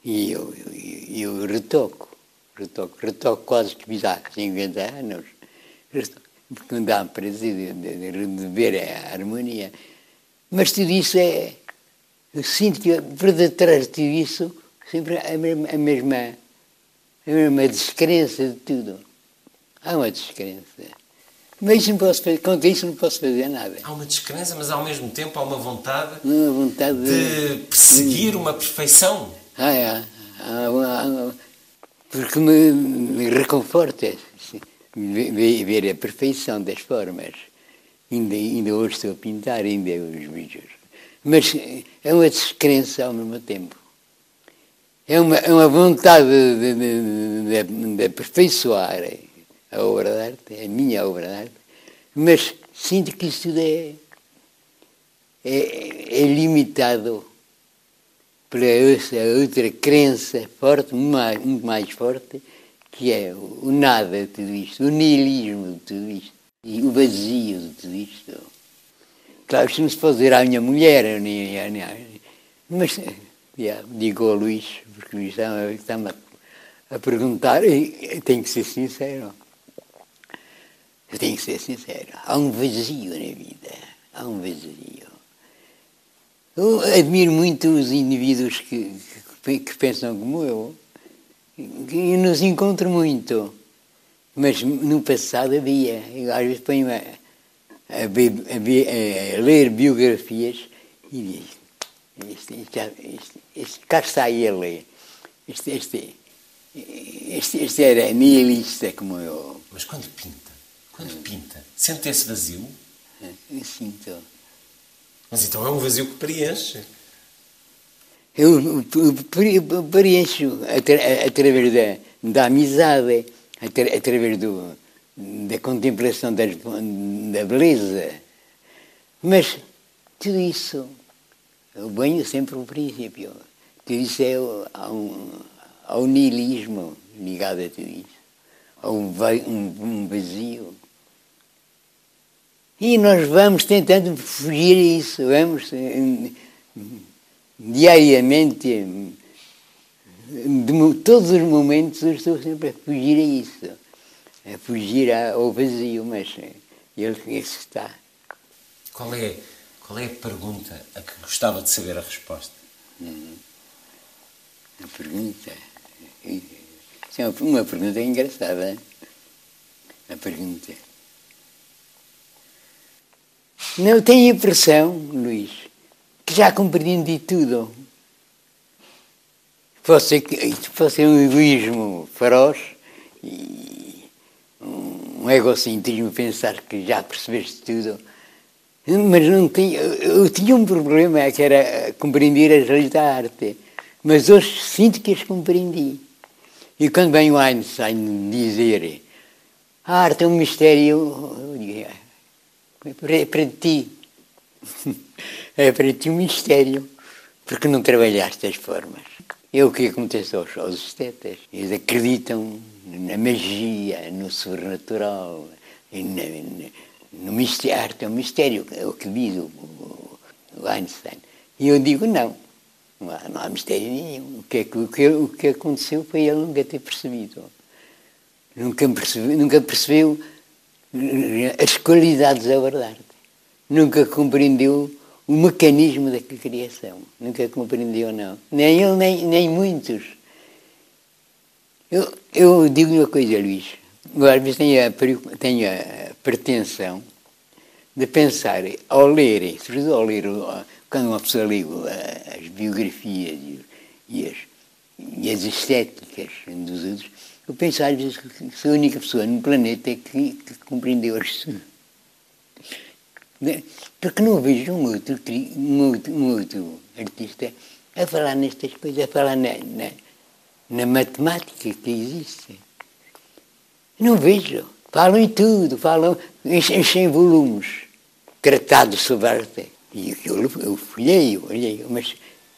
E eu, eu, eu retoco, retoco, retoco quase que fiz há 50 anos. Porque me dá prazer de, de, de, ver a harmonia. Mas tudo isso é. Eu sinto que por detrás de tudo isso sempre a mesma, a mesma é uma descrença de tudo. Há uma descrença. Mas não posso fazer, contra isso não posso fazer nada. Há uma descrença, mas ao mesmo tempo há uma vontade, uma vontade de, de perseguir uma perfeição. Ah, é. Porque me, me reconforta ver, ver, a perfeição das formas. Ainda, ainda hoje estou a pintar, ainda os vídeos. Mas é uma descrença ao mesmo tempo é uma, é uma vontade de, de, de, de, aperfeiçoar a obra de arte, a minha obra de arte, mas sinto que isso tudo é, é, é limitado pela outra crença forte, muito mais, forte, que é o nada de tudo isto, o nihilismo de tudo isto, e o vazio de tudo isto. Claro, isto não se pode dizer à minha mulher, mas digo ao Luís, porque me está-me a, a, perguntar, e tenho que ser sincero. Eu tenho que ser sincero. Há um vazio na vida. Há um vazio. Eu admiro muito os indivíduos que, que, que pensam como eu. E nos encontro muito. Mas no passado havia. Eu às vezes ponho a, a, a, a ler biografias e digo, este, este, este, cá está ele. Este, este, este, este era nihilista como eu. Mas quando pinta, quando pinta, sente esse vazio? Eu sinto. Mas então é um vazio que preenche. Eu preencho atra, através da, da amizade, através do, da contemplação das, da beleza. Mas tudo isso, eu venho sempre ao princípio, tudo isso é ao, ao niilismo ligado a tudo isso, a um vazio. E nós vamos tentando fugir a isso, vamos eh, diariamente, de todos os momentos, eu estou sempre a fugir a isso, a fugir ao vazio, mas ele está. Qual é, qual é a pergunta a que gostava de saber a resposta? Hum. A pergunta. Isso é uma pergunta engraçada. A pergunta. Não tenho a impressão, Luís, que já compreendi tudo. Fosse, fosse um egoísmo feroz e um egocentrismo pensar que já percebeste tudo. Mas não tinha, eu tinha um problema que era compreender as leis da arte. Mas hoje sinto que as compreendi. E quando vem o Einstein dizer a arte é um mistério, eu digo, para ti um mistério, porque não trabalhaste as formas. É o que acontece aos, aos estetas. Eles acreditam na magia, no sobrenatural, na, no mistério. Arte é um mistério, é o que diz o, o, o Einstein. E eu digo não. Não há, não há mistério nenhum. O que, é, o, que, o que aconteceu foi ele nunca ter percebido. Nunca percebeu, nunca percebeu as qualidades da verdade. Nunca compreendeu o mecanismo da criação. Nunca compreendeu, não. Nem ele, nem, nem muitos. Eu, eu digo uma coisa, Luís. Eu às vezes tenho a, tenho a pretensão de pensar, ao ler, sobretudo ao ler, quando uma pessoa lê as biografias e as, e as estéticas dos outros, eu vezes que sou a única pessoa no planeta que, que compreendeu isto. Né? Porque não vejo um outro, um outro, um outro artista a falar nestas coisas, a falar na, na, na matemática que existe. Não vejo. Falam em tudo, falam, enchem volumes tratados sobre arte. E eu, eu olhei, olhei, mas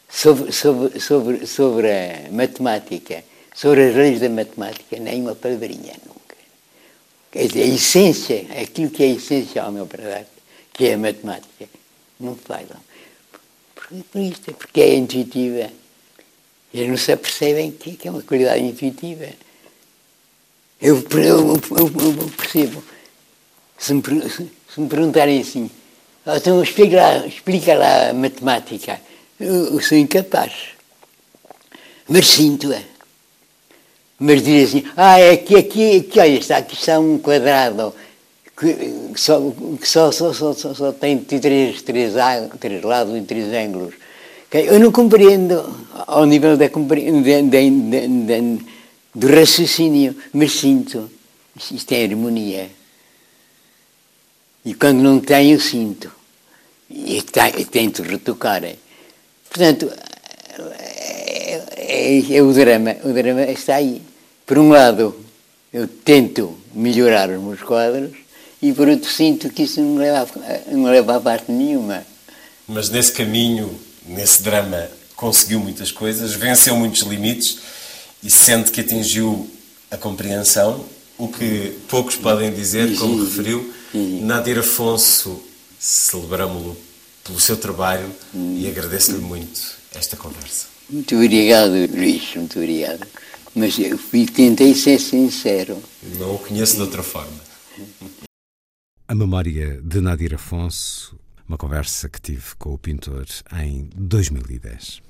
sobre, sobre, sobre, sobre a matemática sobre as leis da matemática, nem uma palavrinha nunca. Quer dizer, a essência, aquilo que é essencial, meu para que é a matemática, não falam. Por, por isto, porque é intuitiva. Eles não se apercebem que, que é uma qualidade intuitiva. Eu, eu, eu, eu percebo. Se me, se me, perguntarem assim, oh, então explica lá, explica lá a matemática, eu, eu sou incapaz. Mas sinto-a. Mas dizem assim, ah, é que aqui, aqui, olha, está, aqui está um quadrado que só, que só, só, só, só, tem três, três, três lados e três ângulos. Eu não compreendo ao nível da, do raciocínio, mas sinto. Isto é harmonia. E quando não tenho, sinto. E tento retocar. Portanto, é, é, o drama. O drama está aí. Por um lado, eu tento melhorar os meus quadros e por outro sinto que isso não me leva a, não leva a parte nenhuma. Mas nesse caminho, nesse drama, conseguiu muitas coisas, venceu muitos limites e sente que atingiu a compreensão, o que poucos podem dizer, como referiu. Nadir Afonso, celebramos-lo pelo seu trabalho e agradeço-lhe muito esta conversa. Muito obrigado, Luís, muito obrigado. Mas eu fui, tentei ser sincero. Não o conheço de outra forma. A memória de Nadir Afonso, uma conversa que tive com o pintor em 2010.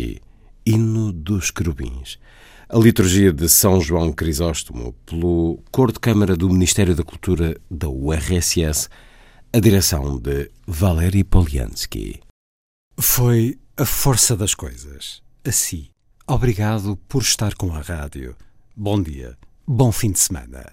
Tchaikovsky, Hino dos Querubins. A liturgia de São João Crisóstomo, pelo Cor de Câmara do Ministério da Cultura da URSS, a direção de Valery Poliansky. Foi a força das coisas. Assim, obrigado por estar com a rádio. Bom dia, bom fim de semana.